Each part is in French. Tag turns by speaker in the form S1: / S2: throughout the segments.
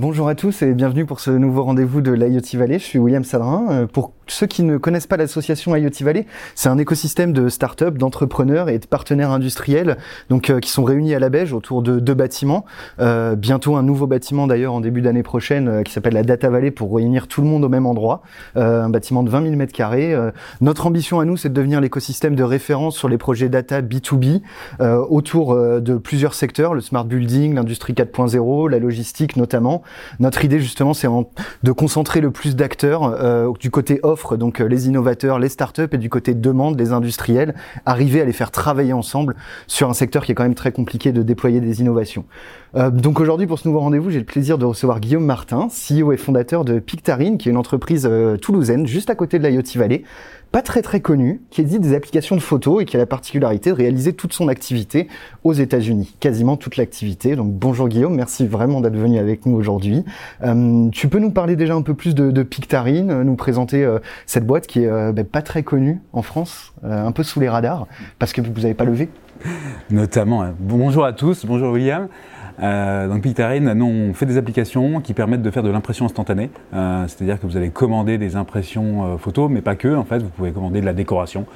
S1: Bonjour à tous et bienvenue pour ce nouveau rendez-vous de l'IoT Valley. Je suis William Sadrin. Euh, pour ceux qui ne connaissent pas l'association IoT Valley, c'est un écosystème de start-up, d'entrepreneurs et de partenaires industriels donc euh, qui sont réunis à la Beige autour de deux bâtiments. Euh, bientôt un nouveau bâtiment d'ailleurs en début d'année prochaine qui s'appelle la Data Valley pour réunir tout le monde au même endroit. Un bâtiment de 20 000 mètres carrés. notre ambition à nous, c'est de devenir l'écosystème de référence sur les projets data B2B autour de plusieurs secteurs, le smart building, l'industrie 4.0, la logistique notamment. Notre idée justement, c'est de concentrer le plus d'acteurs du côté off donc euh, les innovateurs, les startups, et du côté demande, les industriels, arriver à les faire travailler ensemble sur un secteur qui est quand même très compliqué de déployer des innovations. Euh, donc aujourd'hui, pour ce nouveau rendez-vous, j'ai le plaisir de recevoir Guillaume Martin, CEO et fondateur de Pictarine, qui est une entreprise euh, toulousaine juste à côté de la Valley, pas très très connu, qui édite des applications de photos et qui a la particularité de réaliser toute son activité aux États-Unis, quasiment toute l'activité. Donc bonjour Guillaume, merci vraiment d'être venu avec nous aujourd'hui. Euh, tu peux nous parler déjà un peu plus de, de Pictarine, nous présenter euh, cette boîte qui est euh, ben, pas très connue en France, un peu sous les radars, parce que vous n'avez pas levé
S2: Notamment. Hein. Bonjour à tous, bonjour William. Euh, donc Pictarine, nous on fait des applications qui permettent de faire de l'impression instantanée, euh, c'est-à-dire que vous allez commander des impressions euh, photos, mais pas que. En fait, vous pouvez commander de la décoration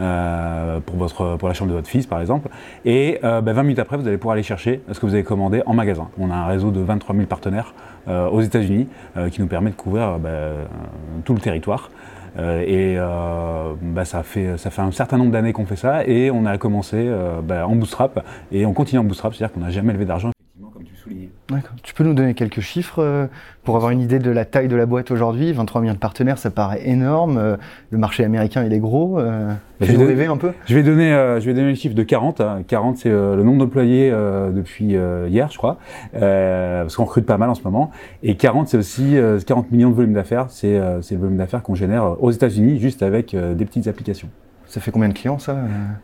S2: euh, pour votre pour la chambre de votre fils, par exemple. Et 20 bah, minutes après, vous allez pouvoir aller chercher ce que vous avez commandé en magasin. On a un réseau de 23 000 partenaires aux États-Unis qui nous permet de couvrir bah, tout le territoire. Euh, et euh, bah, ça, fait, ça fait un certain nombre d'années qu'on fait ça et on a commencé euh, en bootstrap et on continue en bootstrap, c'est-à-dire qu'on n'a jamais levé d'argent.
S1: D'accord. Tu peux nous donner quelques chiffres euh, pour avoir une idée de la taille de la boîte aujourd'hui? 23 millions de partenaires, ça paraît énorme. Euh, le marché américain, il est gros. Euh, je vais rêver un peu.
S2: Je vais donner, je vais donner le chiffre de 40. 40, c'est le nombre d'employés depuis hier, je crois, parce qu'on recrute pas mal en ce moment. Et 40, c'est aussi 40 millions de volume d'affaires. C'est le volume d'affaires qu'on génère aux États-Unis juste avec des petites applications.
S1: Ça fait combien de clients ça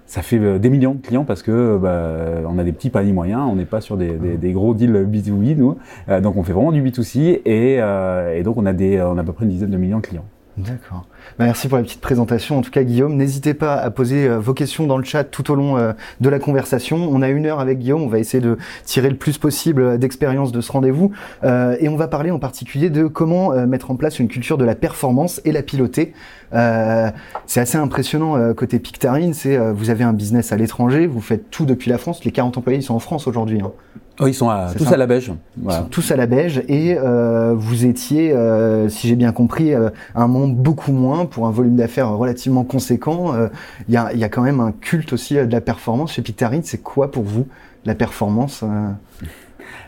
S2: Ça fait euh, des millions de clients parce que bah, on a des petits paniers moyens, on n'est pas sur des, des, des, gros deals B2B nous, euh, donc on fait vraiment du B2C et, euh, et donc on a des on a à peu près une dizaine de millions de clients.
S1: D'accord. Bah, merci pour la petite présentation. En tout cas, Guillaume, n'hésitez pas à poser vos questions dans le chat tout au long de la conversation. On a une heure avec Guillaume. On va essayer de tirer le plus possible d'expérience de ce rendez-vous. et on va parler en particulier de comment mettre en place une culture de la performance et la piloter. Euh, c'est assez impressionnant euh, côté Pictarine, c'est euh, vous avez un business à l'étranger, vous faites tout depuis la France. Les 40 employés ils sont en France aujourd'hui. Hein.
S2: Oh, ils sont tous à la beige.
S1: Voilà. Ils sont tous à la beige et vous étiez, si j'ai bien compris, un monde beaucoup moins pour un volume d'affaires relativement conséquent. Il y, a, y, a, quand même un culte aussi de la performance chez Pictarine. C'est quoi pour vous la performance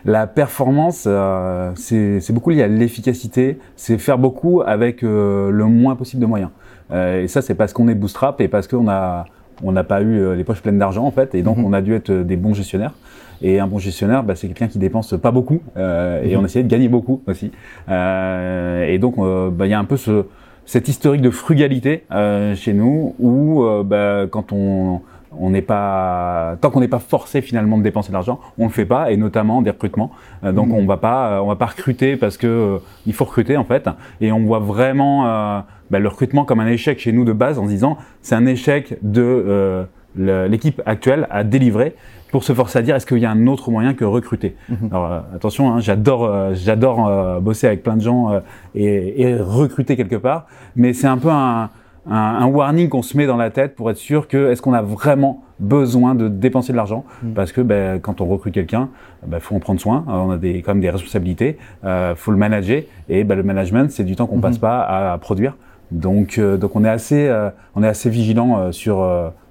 S2: la performance, euh, c'est beaucoup lié à l'efficacité. C'est faire beaucoup avec euh, le moins possible de moyens. Euh, et ça, c'est parce qu'on est bootstrap et parce qu'on a on n'a pas eu les poches pleines d'argent en fait, et donc mhm. on a dû être des bons gestionnaires. Et un bon gestionnaire, bah, c'est quelqu'un qui dépense pas beaucoup, et on mhm. essayait de gagner beaucoup aussi. et donc, bah, il y a un peu ce, cette historique de frugalité chez nous, où bah, quand on on n'est pas tant qu'on n'est pas forcé finalement de dépenser de l'argent, on le fait pas et notamment des recrutements. Euh, donc mmh. on va pas euh, on va pas recruter parce que euh, il faut recruter en fait et on voit vraiment bah, le recrutement comme un échec chez nous de base en se disant c'est un échec de l'équipe actuelle à délivrer pour se forcer à dire est-ce qu'il y a un autre moyen que recruter. Mmh. Alors attention, hein, j'adore j'adore bosser avec plein de gens et, et recruter quelque part, mais c'est un peu un un, warning qu'on se met dans la tête pour être sûr que est-ce qu'on a vraiment besoin de dépenser de l'argent mm. parce que ben, quand on recrute quelqu'un, il ben, faut en prendre soin. on a des, quand même des responsabilités, euh, faut le manager et ben, le management c'est du temps qu'on mm-hmm. passe pas à, produire. Donc euh, donc on est assez euh, on est assez vigilant euh, sur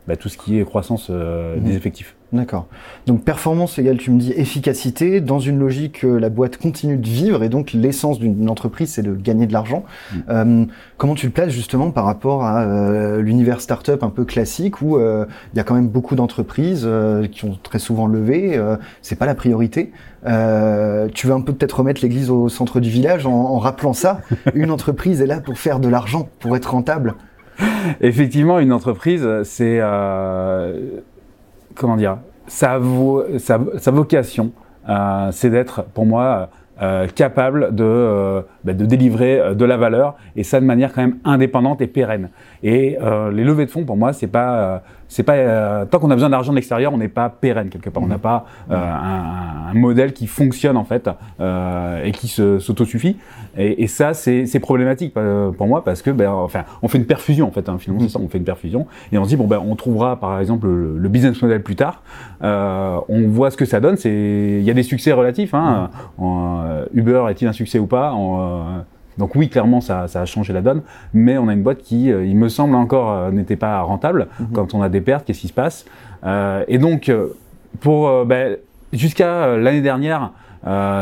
S2: ben, tout ce qui est croissance des effectifs.
S1: D'accord. Donc performance égale, tu me dis, efficacité, dans une logique que la boîte continue de vivre, et donc l'essence d'une entreprise, c'est de gagner de l'argent.
S2: Mm.
S1: Euh, comment tu le places justement par rapport à euh, l'univers startup un peu classique, où euh, il y a quand même beaucoup d'entreprises euh, qui ont très souvent levé, euh, c'est pas la priorité. Euh, tu veux un peu peut-être remettre l'église au centre du village en, en rappelant ça? Une entreprise est là pour faire de l'argent, pour être rentable.
S2: Effectivement, une entreprise, c'est euh, comment dire, sa, vo- sa, sa vocation, euh, c'est d'être, pour moi, euh, capable de, euh, bah, de délivrer de la valeur et ça de manière quand même indépendante et pérenne. Et les levées de fonds, pour moi, c'est pas, c'est pas euh, tant qu'on a besoin d'argent de l'extérieur, on n'est pas pérenne quelque part. On n'a pas euh, un, un modèle qui fonctionne en fait euh, et qui se- s'autosuffit. Et, et ça, c'est problématique euh, pour moi parce que, ben, enfin, on fait une perfusion en fait. Hein, finalement, c'est ça, on fait une perfusion et on se dit bon ben, on trouvera par exemple le, le business model plus tard. Euh, on voit ce que ça donne. C'est, il y a des succès relatifs. Hein. En, euh, Uber est-il un succès ou pas? En, euh, donc oui, clairement, ça, ça a changé la donne, mais on a une boîte qui, euh, il me semble encore, euh, n'était pas rentable. Quand on a des pertes, qu'est-ce qui se passe Euh, Et donc, pour ben, jusqu'à l'année dernière,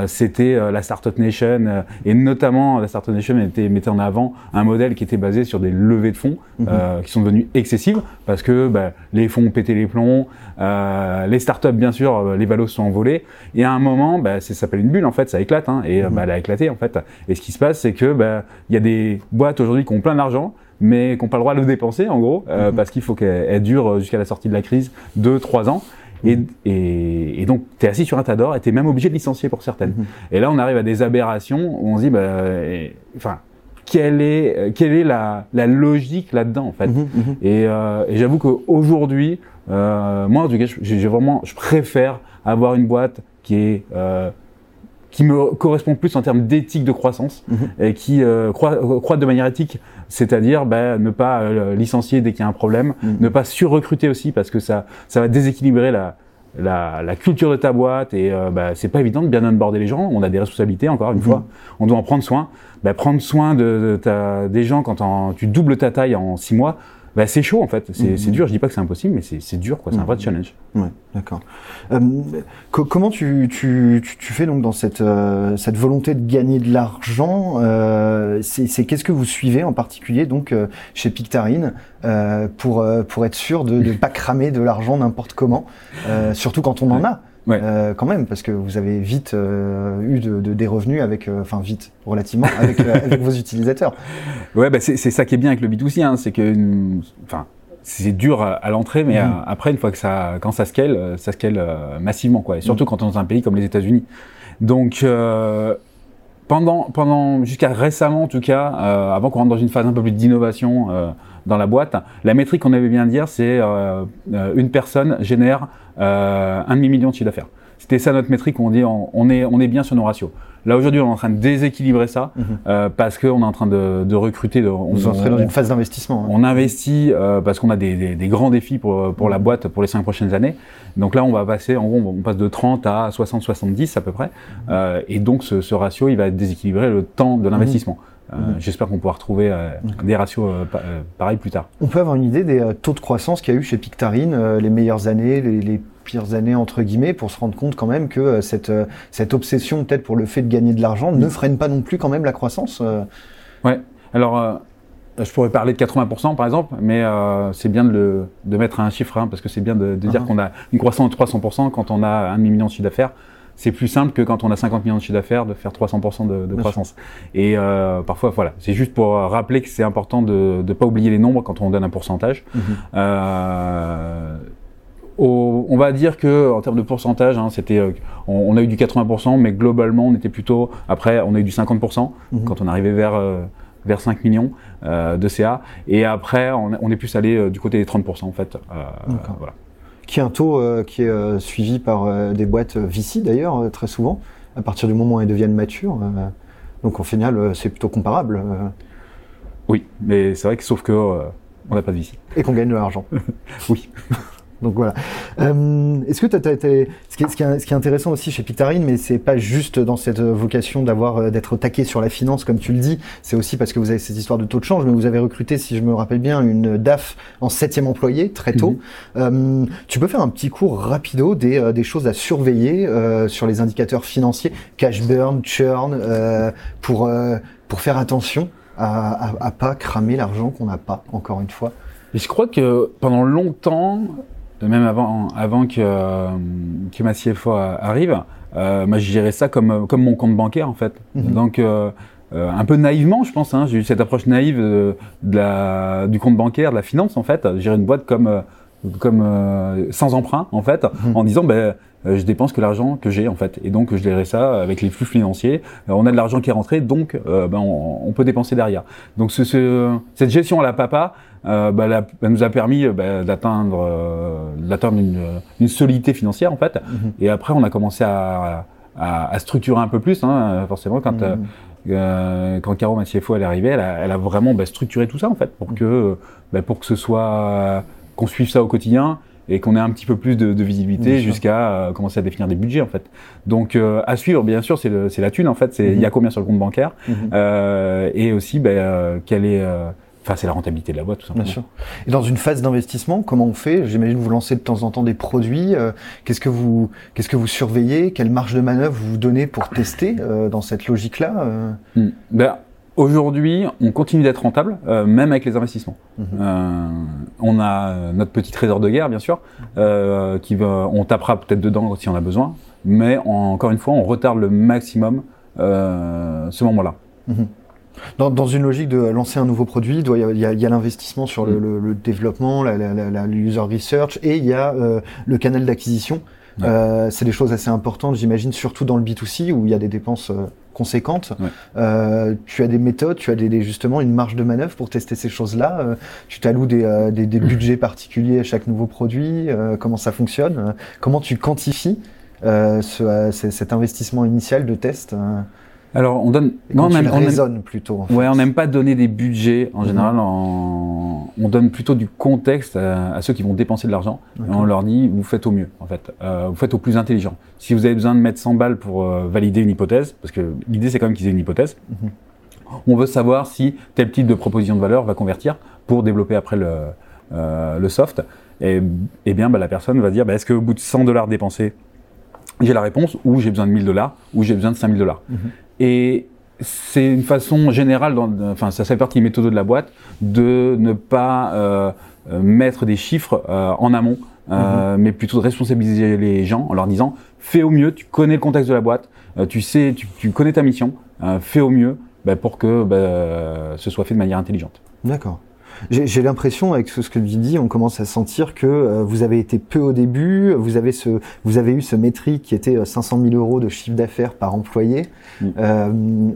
S2: c'était euh, la Startup Nation euh, et notamment la Startup Nation était, mettait en avant un modèle qui était basé sur des levées de fonds euh, qui sont devenues excessives parce que ben, les fonds ont pété les plombs, euh, les startups bien sûr euh, les valos sont envolés et à un moment c'est- ça s'appelle une bulle en fait ça éclate hein, et euh, ben, elle a éclaté en fait. Et ce qui se passe c'est que ben, il y a des boîtes aujourd'hui qui ont plein d'argent mais qui n'ont pas le droit de le dépenser en gros euh, parce qu'il faut qu'elles elles durent jusqu'à la sortie de la crise 2-3 ans et, et, et donc, tu es assis sur un tas d'or et tu es même obligé de licencier pour certaines. Et là, on arrive à des aberrations où on se dit, bah, enfin, quelle est, quelle est la, la logique là-dedans, en fait?
S1: Mhm, mhm.
S2: Et, euh, et j'avoue qu'aujourd'hui, euh, moi, en tout cas, j'ai vraiment, je préfère avoir une boîte qui est euh, qui me correspond plus en termes d'éthique de croissance
S1: Mhm.
S2: et qui euh, croit, euh, croit de manière éthique, c'est-à-dire ben, ne pas euh, licencier dès qu'il y a un problème,
S1: Mhm.
S2: ne pas surrecruter aussi parce que ça, ça va déséquilibrer la, la, la culture de ta boîte et euh, bah, c'est pas évident de bien onboarder les gens. On a des responsabilités encore une
S1: Mhm.
S2: fois, on doit en prendre soin. Bah, prendre soin de, de ta, des gens quand en- tu doubles ta taille en six mois, bah, c'est chaud en fait. C'est
S1: Mhm.
S2: c'est dur. Je dis pas que c'est impossible, mais c'est dur quoi. C'est un vrai
S1: Mhm.
S2: challenge.
S1: Ouais, d'accord. Euh, co- comment tu, tu, tu, tu fais donc dans cette, euh, cette volonté de gagner de l'argent euh, C'est qu'est-ce que vous suivez en particulier donc euh, chez Pictarine euh, pour euh, pour être sûr de ne pas cramer de l'argent n'importe comment, euh, surtout quand on en a?
S2: Ouais.
S1: Euh, quand même, parce que vous avez vite euh, eu de, de- des revenus avec, euh, enfin vite, relativement, avec, avec vos utilisateurs.
S2: Ouais, bah c'est ça qui est bien avec le B2C, hein, c'est que, enfin, c'est dur à, à l'entrée, mais
S1: Mhm.
S2: après, une fois que ça, quand ça scale, ça scale massivement, quoi. Et surtout quand on est dans un pays comme les États-Unis. Donc, euh, pendant, pendant jusqu'à récemment, en tout cas, euh, avant qu'on rentre dans une phase un peu plus d'innovation euh, dans la boîte, la métrique qu'on avait bien dire, c'est euh, une personne génère un demi-million de chiffre d'affaires. C'était ça notre métrique où on dit on, on est, on est bien sur nos ratios. Là aujourd'hui, on est en train de déséquilibrer ça
S1: Mhm.
S2: euh, parce qu'on est en train de, de recruter. De, on,
S1: Vous entrez dans une phase d'investissement. hein.
S2: on investit euh, parce qu'on a des, des- des grands défis pour, pour la boîte pour les cinq prochaines années. Donc là, on va passer, en gros, on passe de 30 à 60-70 à peu près. Euh, et donc, ce, ce ratio, il va déséquilibrer le temps de l'investissement. Euh,
S1: Mhm.
S2: J'espère qu'on pourra retrouver euh, des ratios euh, pa- pareils plus tard.
S1: On peut avoir une idée des taux de croissance qu'il y a eu chez Pictarine, les meilleures années, les, les pires années entre guillemets, pour se rendre compte quand même que euh, cette, euh, cette obsession peut-être pour le fait de gagner de l'argent ne freine pas non plus quand même la croissance. euh.
S2: Ouais. Alors, euh, je pourrais parler de 80% par exemple, mais euh, c'est bien de, le, de mettre un chiffre, hein, parce que c'est bien de, de dire
S1: Mhm.
S2: qu'on a une croissance de 300% quand on a un demi-million de chiffre d'affaires. C'est plus simple que quand on a 50 millions de chiffre d'affaires de faire 300% de, croissance. Et euh, parfois, voilà, c'est juste pour rappeler que c'est important de ne pas oublier les nombres quand on donne un pourcentage. Euh, au- on va dire que en termes de pourcentage, hein, c'était, euh, on, on a eu du 80%, mais globalement, on était plutôt. Après, on a eu du 50%
S1: Mhm.
S2: quand on arrivait vers euh, vers 5 millions euh, de CA. Et après, on, on est plus allé euh, du côté des 30% en fait. Euh, voilà.
S1: Qui est un taux euh, qui est suivi par des boîtes VC d'ailleurs très souvent, à partir du moment où elles deviennent matures. donc au final, c'est plutôt comparable
S2: Oui, mais c'est vrai que sauf que on n'a pas de VC.
S1: et qu'on gagne de l'argent.
S2: Oui.
S1: Donc voilà. Euh, Est-ce que t'as, t'as, t'as- ce, qui est, ce, qui est, ce qui est intéressant aussi chez Pictarine, mais c'est pas juste dans cette vocation d'avoir euh, d'être taqué sur la finance comme tu le dis, c'est aussi parce que vous avez cette histoire de taux de change, mais vous avez recruté, si je me rappelle bien, une DAF en septième employé très tôt. Euh, tu peux faire un petit cours rapido des, euh, des choses à surveiller euh, sur les indicateurs financiers, cash burn, churn, euh, pour euh, pour faire attention à, à, à pas cramer l'argent qu'on n'a pas. Encore une fois.
S2: Et je crois que pendant longtemps, même avant, avant que, euh, que ma CFO arrive, euh, moi, je gérais ça comme, comme mon compte bancaire, en fait.
S1: Mhm.
S2: Donc, euh, euh, un peu naïvement, je pense, hein, j'ai eu cette approche naïve euh, de la, du compte bancaire, de la finance, en fait. Gérer une boîte comme, euh, comme euh, sans emprunt, en fait,
S1: Mhm.
S2: en disant, ben, euh, je dépense que l'argent que j'ai, en fait. Et donc, je gérerai ça avec les flux financiers. Euh, on a de l'argent qui est rentré, donc, euh, ben, on, on peut dépenser derrière. Donc, ce, ce- cette gestion à la papa, euh, bah, la- nous a permis bah, d'atteindre euh, d'atteindre une, une solidité financière en fait.
S1: Mhm.
S2: Et après, on a commencé à, à, à structurer un peu plus. Hein, forcément, quand
S1: Mhm.
S2: euh, quand Caro, ma CFO, elle est arrivée, elle a, elle a vraiment bah, structuré tout ça en fait pour que pour que ce soit qu'on suive ça au quotidien et qu'on ait un petit peu plus de, de visibilité jusqu'à euh, commencer à définir des budgets en fait. Donc euh, à suivre, bien sûr, c'est la thune en fait. C'est il y a combien sur le compte bancaire
S1: Mhm.
S2: euh, et aussi bah, euh, quelle est euh, Enfin, c'est la rentabilité de la boîte, tout simplement.
S1: Bien sûr. Et dans une phase d'investissement, comment on fait? J'imagine vous lancez de temps en temps des produits. euh, qu'est-ce que vous qu'est-ce que vous surveillez? Quelle marge de manœuvre vous vous donnez pour tester euh, dans cette logique-là euh?
S2: Hmm. Ben, Aujourd'hui, on continue d'être rentable, euh, même avec les investissements.
S1: Mhm.
S2: Euh, on a euh, notre petit trésor de guerre, bien sûr, euh, qui va, on tapera peut-être dedans si on a besoin, mais en- encore une fois, on retarde le maximum ce moment-là.
S1: dans, dans une logique de lancer un nouveau produit, il y a- l'investissement sur le,
S2: Mm.
S1: le- le développement, la, la, la, la user research, et il y a le canal d'acquisition.
S2: Ouais.
S1: C'est des choses assez importantes, j'imagine, surtout dans le B2C où il y a des dépenses conséquentes.
S2: Ouais.
S1: Euh, tu as des méthodes, tu as des, des- justement une marge de manœuvre pour tester ces choses-là. Euh, tu t'alloues des, euh, des, des budgets particuliers à chaque nouveau produit. euh, comment ça fonctionne Comment tu quantifies euh, ce, cet investissement initial de test euh,
S2: Alors, on donne.
S1: et quand
S2: on aime- on aime-
S1: raisonnes plutôt. en fait.
S2: Ouais, on n'aime pas donner des budgets en
S1: Mhm.
S2: général. en- On donne plutôt du contexte à, à ceux qui vont dépenser de l'argent. On leur dit, vous faites au mieux, en fait. Euh, vous faites au plus intelligent. Si vous avez besoin de mettre 100 balles pour euh, valider une hypothèse, parce que l'idée c'est quand même qu'ils aient une hypothèse,
S1: Mhm.
S2: on veut savoir si tel type de proposition de valeur va convertir pour développer après le, euh, le soft. Et, et bien, bah, la personne va dire, bah, est-ce qu'au bout de 100 dollars dépensés, j'ai la réponse, ou j'ai besoin de 1000 dollars, ou j'ai besoin de 5000 dollars.
S1: Mhm.
S2: Et c'est une façon générale, dans, enfin ça fait partie des méthodes de la boîte, de ne pas euh, euh, mettre des chiffres euh, en amont, euh, mais plutôt de responsabiliser les gens en leur disant fais au mieux, tu connais le contexte de la boîte, euh, tu sais, tu, tu connais ta mission, euh, fais au mieux bah, pour que bah, ce soit fait de manière intelligente.
S1: D'accord. J'ai l'impression, avec ce, ce que tu dis, on commence à sentir que euh, vous avez été peu au début, vous avez, ce, vous avez eu ce métrique qui était euh, 500 000 euros de chiffre d'affaires par employé.
S2: Mm.
S1: Euh,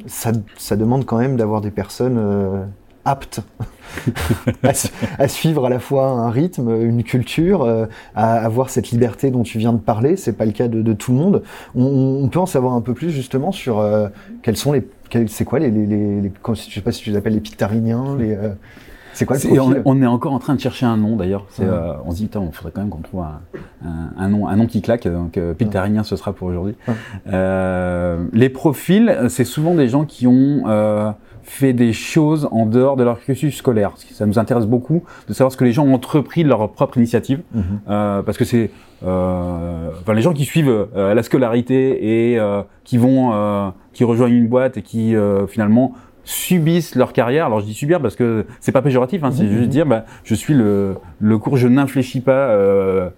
S1: ça, ça demande quand même d'avoir des personnes euh, aptes à, à suivre à la fois un rythme, une culture, euh, à avoir cette liberté dont tu viens de parler. C'est pas le cas de, de tout le monde. On, on peut en savoir un peu plus justement sur euh, quels sont les, c'est quoi les, les, les, les- je sais pas si tu les appelles les pictariniens, les, euh, c'est quoi
S2: on, on est encore en train de chercher un nom d'ailleurs.
S1: Ouais.
S2: euh, on se dit, putain, il faudrait quand même qu'on trouve un, un, un nom, un nom qui claque. Donc, euh, Pictarinien, ce sera pour aujourd'hui.
S1: Ouais.
S2: Euh, les profils, c'est souvent des gens qui ont euh, fait des choses en dehors de leur cursus scolaire. Ça nous intéresse beaucoup de savoir ce que les gens ont entrepris de leur propre initiative,
S1: Mhm.
S2: euh, parce que c'est, euh, enfin, les gens qui suivent euh, la scolarité et euh, qui vont, euh, qui rejoignent une boîte et qui euh, finalement subissent leur carrière. Alors je dis subir parce que c'est pas péjoratif, hein, c'est
S1: Mhm.
S2: juste dire bah, je suis le, le cours, je n'infléchis pas euh,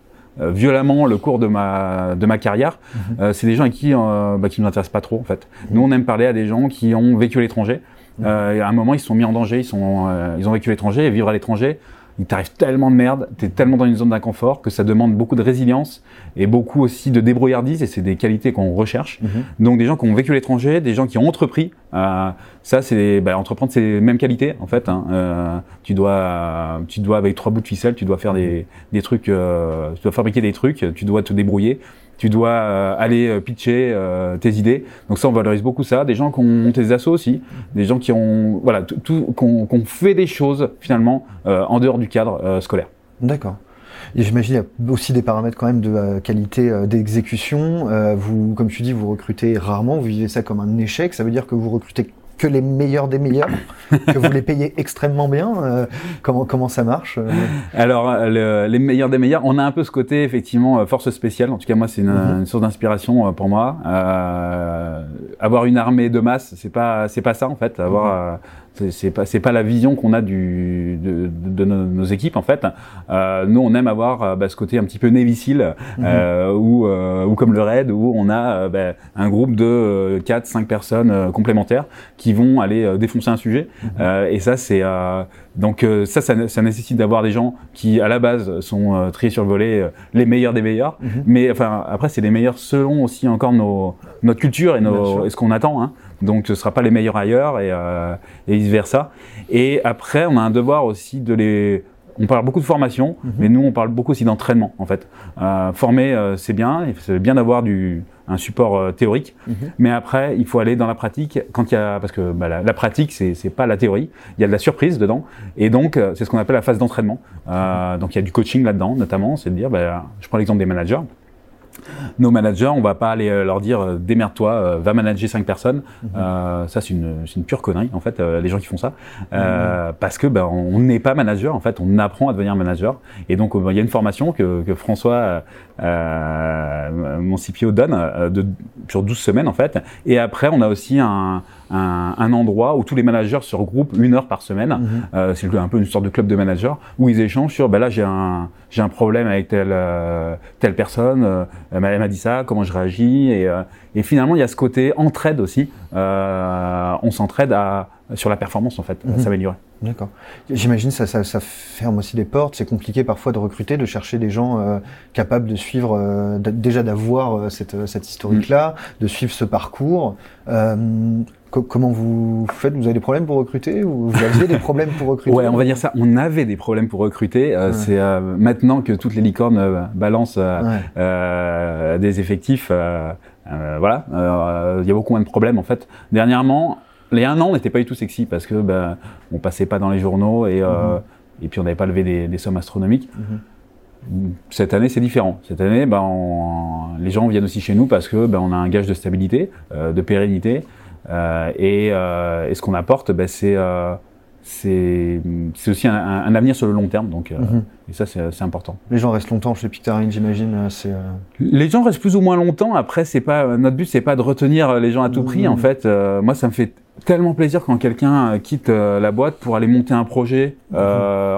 S2: euh, violemment le cours de ma de ma carrière.
S1: Mhm.
S2: Euh, c'est des gens à qui euh, bah, qui nous intéressent pas trop en fait. Nous on aime parler à des gens qui ont vécu à l'étranger. Euh, à un moment ils se sont mis en danger, ils sont euh, ils ont vécu à l'étranger et vivre à l'étranger. Il t'arrive tellement de merde, t'es tellement dans une zone d'inconfort que ça demande beaucoup de résilience et beaucoup aussi de débrouillardise et c'est des qualités qu'on recherche.
S1: Mhm.
S2: Donc des gens qui ont vécu à l'étranger, des gens qui ont entrepris, euh, ça c'est bah, entreprendre c'est les mêmes qualités en fait. Hein. Euh, tu dois tu dois avec trois bouts de ficelle, tu dois faire des des trucs, euh, tu dois fabriquer des trucs, tu dois te débrouiller, tu dois euh, aller euh, pitcher euh, tes idées. Donc ça on valorise beaucoup ça. Des gens qui ont monté des assos aussi, des gens qui ont voilà tout, fait des choses finalement en dehors du cadre scolaire.
S1: D'accord. Et j'imagine qu'il y a aussi des paramètres quand même de qualité d'exécution. vous, comme tu dis, vous recrutez rarement, vous vivez ça comme un échec. Ça veut dire que vous recrutez que les meilleurs des meilleurs, que vous les payez extrêmement bien. Euh, comment comment ça marche euh
S2: Alors les meilleurs des meilleurs, on a un peu ce côté effectivement euh, force spéciale. En tout cas moi c'est une, mhm. source d'inspiration pour moi. avoir une armée de masse, c'est pas c'est pas ça en fait. Avoir mhm c'est pas c'est pas la vision qu'on a du de, de, nos, équipes en fait. Euh, nous on aime avoir euh, bah, ce côté un petit peu Navy Seal mhm. euh, ou euh, ou comme le Raid où on a euh, bah, un groupe de 4 5 personnes complémentaires qui vont aller défoncer un sujet mhm. et ça c'est donc ça, ça, ça nécessite d'avoir des gens qui à la base sont triés sur le volet les meilleurs des meilleurs mhm. mais enfin après c'est les meilleurs selon aussi encore nos notre culture et, nos, et ce qu'on attend hein. Donc ce ne sera pas les meilleurs ailleurs et, euh, et vice versa. Et après, on a un devoir aussi de les on parle beaucoup de formation, mhm. mais nous on parle beaucoup aussi d'entraînement en fait. Euh, former euh, c'est bien, c'est bien d'avoir du un support euh, théorique, mhm. mais après il faut aller dans la pratique quand il y a parce que bah, la, pratique c'est c'est pas la théorie, il y a de la surprise dedans et donc c'est ce qu'on appelle la phase d'entraînement. Donc il y a du coaching là-dedans notamment, c'est de dire bah, je prends l'exemple des managers nos managers, on va pas aller euh, leur dire euh, démerde-toi, euh, va manager cinq personnes. Mhm. ça, c'est une, une, pure connerie en fait. les gens qui font ça, mhm. parce que ben, on n'est pas manager en fait, on apprend à devenir manager. Et donc il y a une formation que, que François, mon CPO, donne de, sur 12 semaines en fait. Et après, on a aussi un, un, un, endroit où tous les managers se regroupent une heure par semaine. Mhm. c'est un peu une sorte de club de managers où ils échangent sur ben là j'ai un j'ai un problème avec telle telle personne elle m'a dit ça, comment je réagis. Et, euh, et, finalement, il y a ce côté entraide aussi. Euh, on s'entraide à, sur la performance, en fait, à mhm. s'améliorer.
S1: D'accord. J'imagine ça, ça, ça ferme aussi des portes. C'est compliqué parfois de recruter, de chercher des gens euh, capables de suivre, euh, déjà d'avoir euh, cette, cette historique-là, de suivre ce parcours. Comment vous faites? Vous avez des problèmes pour recruter ou vous aviez des problèmes pour recruter?
S2: Ouais, on va dire ça. On avait des problèmes pour recruter. C'est maintenant que toutes les licornes balancent des effectifs. voilà, il y a beaucoup moins de problèmes en fait. Dernièrement, les un an n'étaient pas du tout sexy parce que ben, on passait pas dans les journaux et, euh, mhm. et puis on n'avait pas levé des, des sommes astronomiques. Mhm. Cette année, c'est différent. Cette année, ben, les gens viennent aussi chez nous parce que ben, on a un gage de stabilité, euh, de pérennité, euh, et, euh, et, ce qu'on apporte, ben, c'est euh, c'est aussi un, un, avenir sur le long terme. Donc, euh, mhm. et ça, c'est important.
S1: Les gens restent longtemps chez Pictarine, j'imagine. Euh, euh,
S2: Les gens restent plus ou moins longtemps. Après, c'est pas notre but, c'est pas de retenir les gens à tout prix. En mhm. fait, moi, ça me fait tellement plaisir quand quelqu'un quitte la boîte pour aller monter un projet mhm.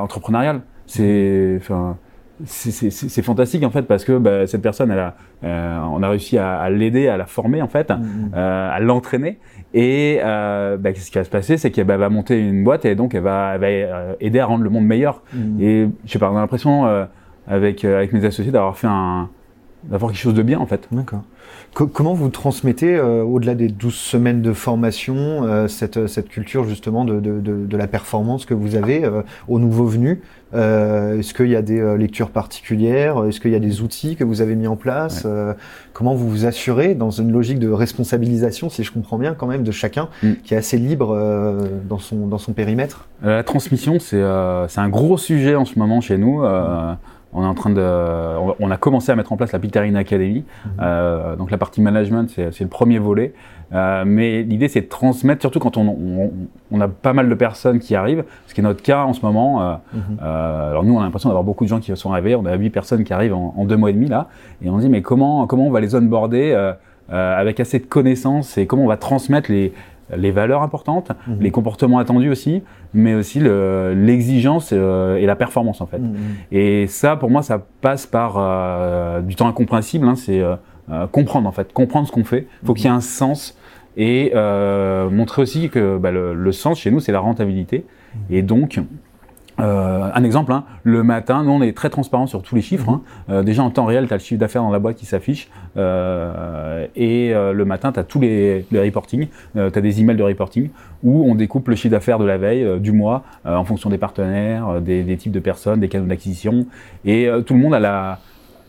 S2: entrepreneurial. C'est, c'est fantastique en fait parce que bah, cette personne, elle a, on a réussi à, à l'aider, à la former en fait, à l'entraîner. Et euh, bah, ce qui va se passer, c'est qu'elle va monter une boîte et donc elle va, elle va euh, aider à rendre le monde meilleur. Mmh. Et je sais pas, on a l'impression euh, avec euh, avec mes associés d'avoir fait un d'avoir quelque chose de bien en fait.
S1: D'accord. Comment vous transmettez, euh, au-delà des 12 semaines de formation, euh, cette, cette culture justement de, de, de, de, la performance que vous avez euh, aux nouveaux venus Est-ce qu'il y a des lectures particulières Est-ce qu'il y a des outils que vous avez mis en place Comment vous vous assurez dans une logique de responsabilisation, si je comprends bien quand même, de chacun mm. qui est assez libre dans, son, dans son périmètre?
S2: La transmission, c'est c'est un gros sujet en ce moment chez nous. Mm on est en train de, on a commencé à mettre en place la Pictarine Academy. Mhm. Euh, donc la partie management, c'est le premier volet. Euh, mais l'idée, c'est de transmettre, surtout quand on, on, on, a pas mal de personnes qui arrivent, ce qui est notre cas en ce moment. Euh, mhm. euh, alors nous, on a l'impression d'avoir beaucoup de gens qui sont arrivés. On a huit personnes qui arrivent en, en, deux mois et demi là, et on dit mais comment comment on va les onboarder euh, euh, avec assez de connaissances et comment on va transmettre les les valeurs importantes, mhm. les comportements attendus aussi, mais aussi l'exigence euh, et la performance en fait. Mhm. Et ça, pour moi, ça passe par euh, du temps incompréhensible. Hein, c'est euh, comprendre en fait, comprendre ce qu'on fait. Il faut mhm. qu'il y ait un sens et montrer aussi que bah, le, le, sens chez nous, c'est la rentabilité. Et donc, euh, un exemple, hein, le matin, nous on est très transparent sur tous les chiffres. Hein. Euh, déjà en temps réel, tu as le chiffre d'affaires dans la boîte qui s'affiche. Euh, et le matin, tu as tous les, les reporting, tu as des emails de reporting où on découpe le chiffre d'affaires de la veille, du mois, en fonction des partenaires, des, des, types de personnes, des canaux d'acquisition. Et tout le monde a, la,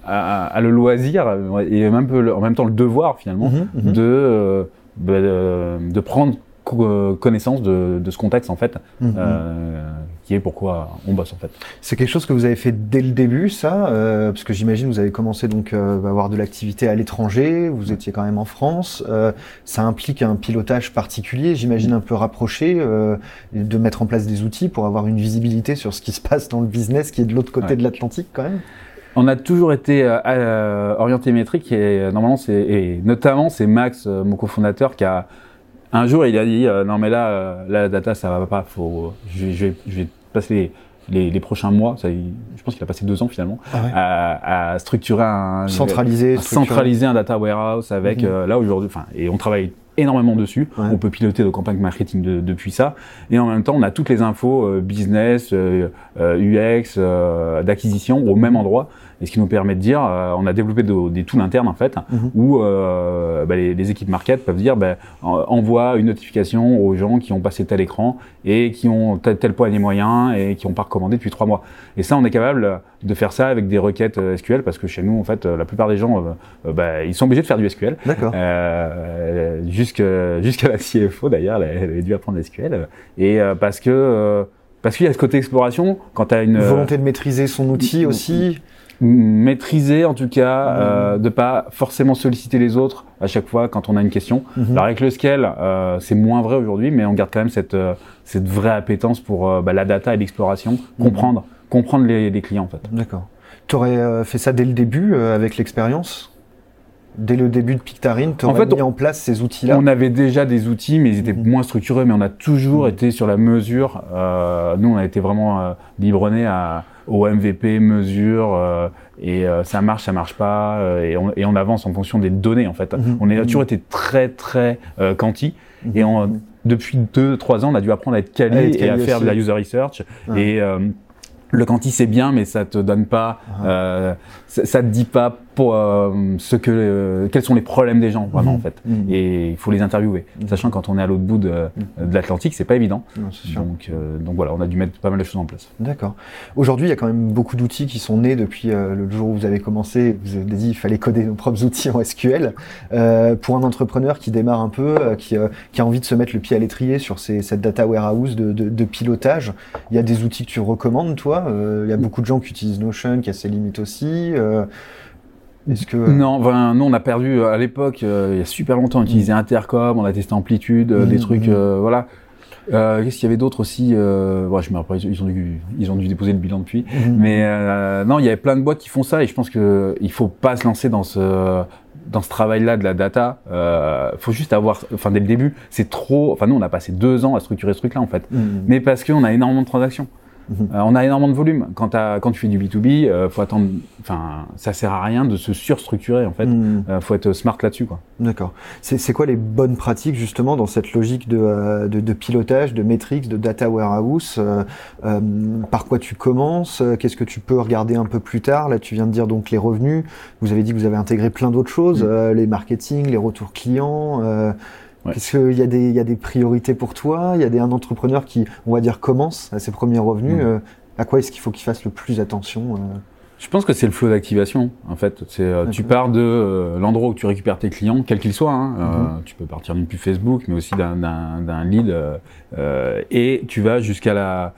S2: a, le loisir et même peu, en même temps le devoir finalement mhm, mhm. de, de, de prendre connaissance de, de, ce contexte en fait,
S1: Mhm.
S2: euh, qui est pourquoi on bosse en fait.
S1: C'est quelque chose que vous avez fait dès le début, ça, euh, parce que j'imagine vous avez commencé donc euh, à avoir de l'activité à l'étranger, vous étiez quand même en France. euh, ça implique un pilotage particulier, j'imagine un peu rapproché, euh, de mettre en place des outils pour avoir une visibilité sur ce qui se passe dans le business qui est de l'autre côté
S2: Ouais.
S1: de l'Atlantique quand même?
S2: On a toujours été euh, euh, orienté métrique et euh, normalement c'est et notamment c'est Max, euh, mon cofondateur, qui a un jour il a dit euh, non mais là euh, la data ça va pas, faut je, vais- je vais, je vais passer les, les, prochains mois, ça, il- je pense qu'il a passé deux ans finalement
S1: Ah ouais.
S2: à, à structurer un à
S1: structuré.
S2: centraliser un data warehouse avec
S1: Mhm.
S2: euh, là aujourd'hui, enfin et on travaille énormément dessus.
S1: Ouais.
S2: On peut piloter nos campagnes marketing de- depuis ça. Et en même temps, on a toutes les infos euh, business, euh, euh, UX, euh, d'acquisition au même endroit. Et ce qui nous permet de dire, euh, on a développé de- des tools internes en fait,
S1: Mhm.
S2: où euh, bah, les, les équipes market peuvent dire, bah, en- envoie une notification aux gens qui ont passé tel écran et qui ont tel, tel poids des moyens et qui ont pas recommandé depuis trois mois. Et ça, on est capable de faire ça avec des requêtes euh, SQL parce que chez nous, en fait, la plupart des gens, bah, ils sont obligés de faire du SQL.
S1: D'accord.
S2: Euh, jusqu'à la CFO d'ailleurs, elle, avait dû apprendre SQL. Et euh, parce que euh, parce qu'il y a ce côté exploration, quand tu as une
S1: Volonté de maîtriser son outil aussi.
S2: Maîtriser en tout cas,
S1: Mhm.
S2: euh, de pas forcément solliciter les autres à chaque fois quand on a une question.
S1: Mhm.
S2: Alors avec le scale, euh, c'est moins vrai aujourd'hui, mais on garde quand même cette euh, cette vraie appétence pour euh, bah, la data et l'exploration,
S1: Mhm.
S2: comprendre comprendre les, les clients en fait.
S1: D'accord. Tu aurais fait ça dès le début euh, avec l'expérience? Dès le début de Pictarine, tu aurais
S2: En fait,
S1: mis en place ces outils-là?
S2: On avait déjà des outils, mais ils étaient
S1: Mhm.
S2: moins structurés, mais on a toujours été sur la mesure. Euh, nous, on a été vraiment euh, biberonnés à, au MVP, mesure, euh, et euh, ça marche, ça marche pas, euh, et, on, et on avance en fonction des données, en fait.
S1: Mhm.
S2: On a toujours été très, très euh, quanti,
S1: Mhm.
S2: et on, depuis deux, trois ans, on a dû apprendre à être
S1: À être
S2: et à faire de la user research. Et euh, le quanti, c'est bien, mais ça te donne pas,
S1: Ah.
S2: euh, ça, ça te dit pas pour, euh, ce que, euh, quels sont les problèmes des gens, vraiment,
S1: Mhm.
S2: en fait
S1: Mhm.
S2: et il faut les interviewer.
S1: Mhm.
S2: Sachant quand on est à l'autre bout de, de l'Atlantique, c'est pas évident.
S1: Non, sûr.
S2: Donc, euh, donc voilà, on a dû mettre pas mal de choses en place.
S1: D'accord. Aujourd'hui, il y a quand même beaucoup d'outils qui sont nés depuis euh, le jour où vous avez commencé. Vous avez dit qu'il fallait coder nos propres outils en SQL. Euh, pour un entrepreneur qui démarre un peu, euh, qui, euh, qui a envie de se mettre le pied à l'étrier sur ces, cette data warehouse de, de, de pilotage, il y a des outils que tu recommandes, toi? Euh, Il y a beaucoup de gens qui utilisent Notion, qui a ses limites aussi. Euh, Est-ce que
S2: Non, enfin, nous on a perdu euh, à l'époque, euh, il y a super longtemps, on utilisait Intercom, on a testé Amplitude, euh, des trucs, euh, voilà. Euh, Qu'est-ce qu'il y avait d'autre aussi euh, ouais, Je me rappelle, ils ont dû, ils ont dû déposer le bilan depuis. Mais euh, non, il y avait plein de boîtes qui font ça et je pense que il faut pas se lancer dans ce dans ce travail-là de la data. Euh, faut juste avoir, enfin dès le début, c'est trop. Enfin nous, on a passé deux ans à structurer ce truc-là en fait. Mais parce qu'on a énormément de transactions.
S1: Mhm.
S2: Euh, on a énormément de volume. Quand, quand tu fais du B2B, euh, faut attendre. Enfin, ça sert à rien de se surstructurer en fait.
S1: Mhm.
S2: Euh, faut être smart là-dessus quoi.
S1: D'accord. C'est quoi les bonnes pratiques justement dans cette logique de, euh, de, de pilotage, de métriques, de data warehouse euh, Par quoi tu commences Qu'est-ce que tu peux regarder un peu plus tard? Là, tu viens de dire donc les revenus. Vous avez dit que vous avez intégré plein d'autres choses,
S2: Mm.
S1: euh, les marketing, les retours clients.
S2: Ouais.
S1: Qu'est-ce qu'il y a des il y a des priorités pour toi Il y a des un entrepreneur qui, on va dire, commence à ses premiers revenus. Euh, à quoi est-ce qu'il faut qu'il fasse le plus attention euh
S2: Je pense que c'est le flow d'activation en fait. C'est euh, tu pars de euh, l'endroit où tu récupères tes clients, quel qu'il soit. Hein. Euh,
S1: Mhm.
S2: tu peux partir d'une pub Facebook, mais aussi d'un- lead, euh, et tu vas jusqu'à la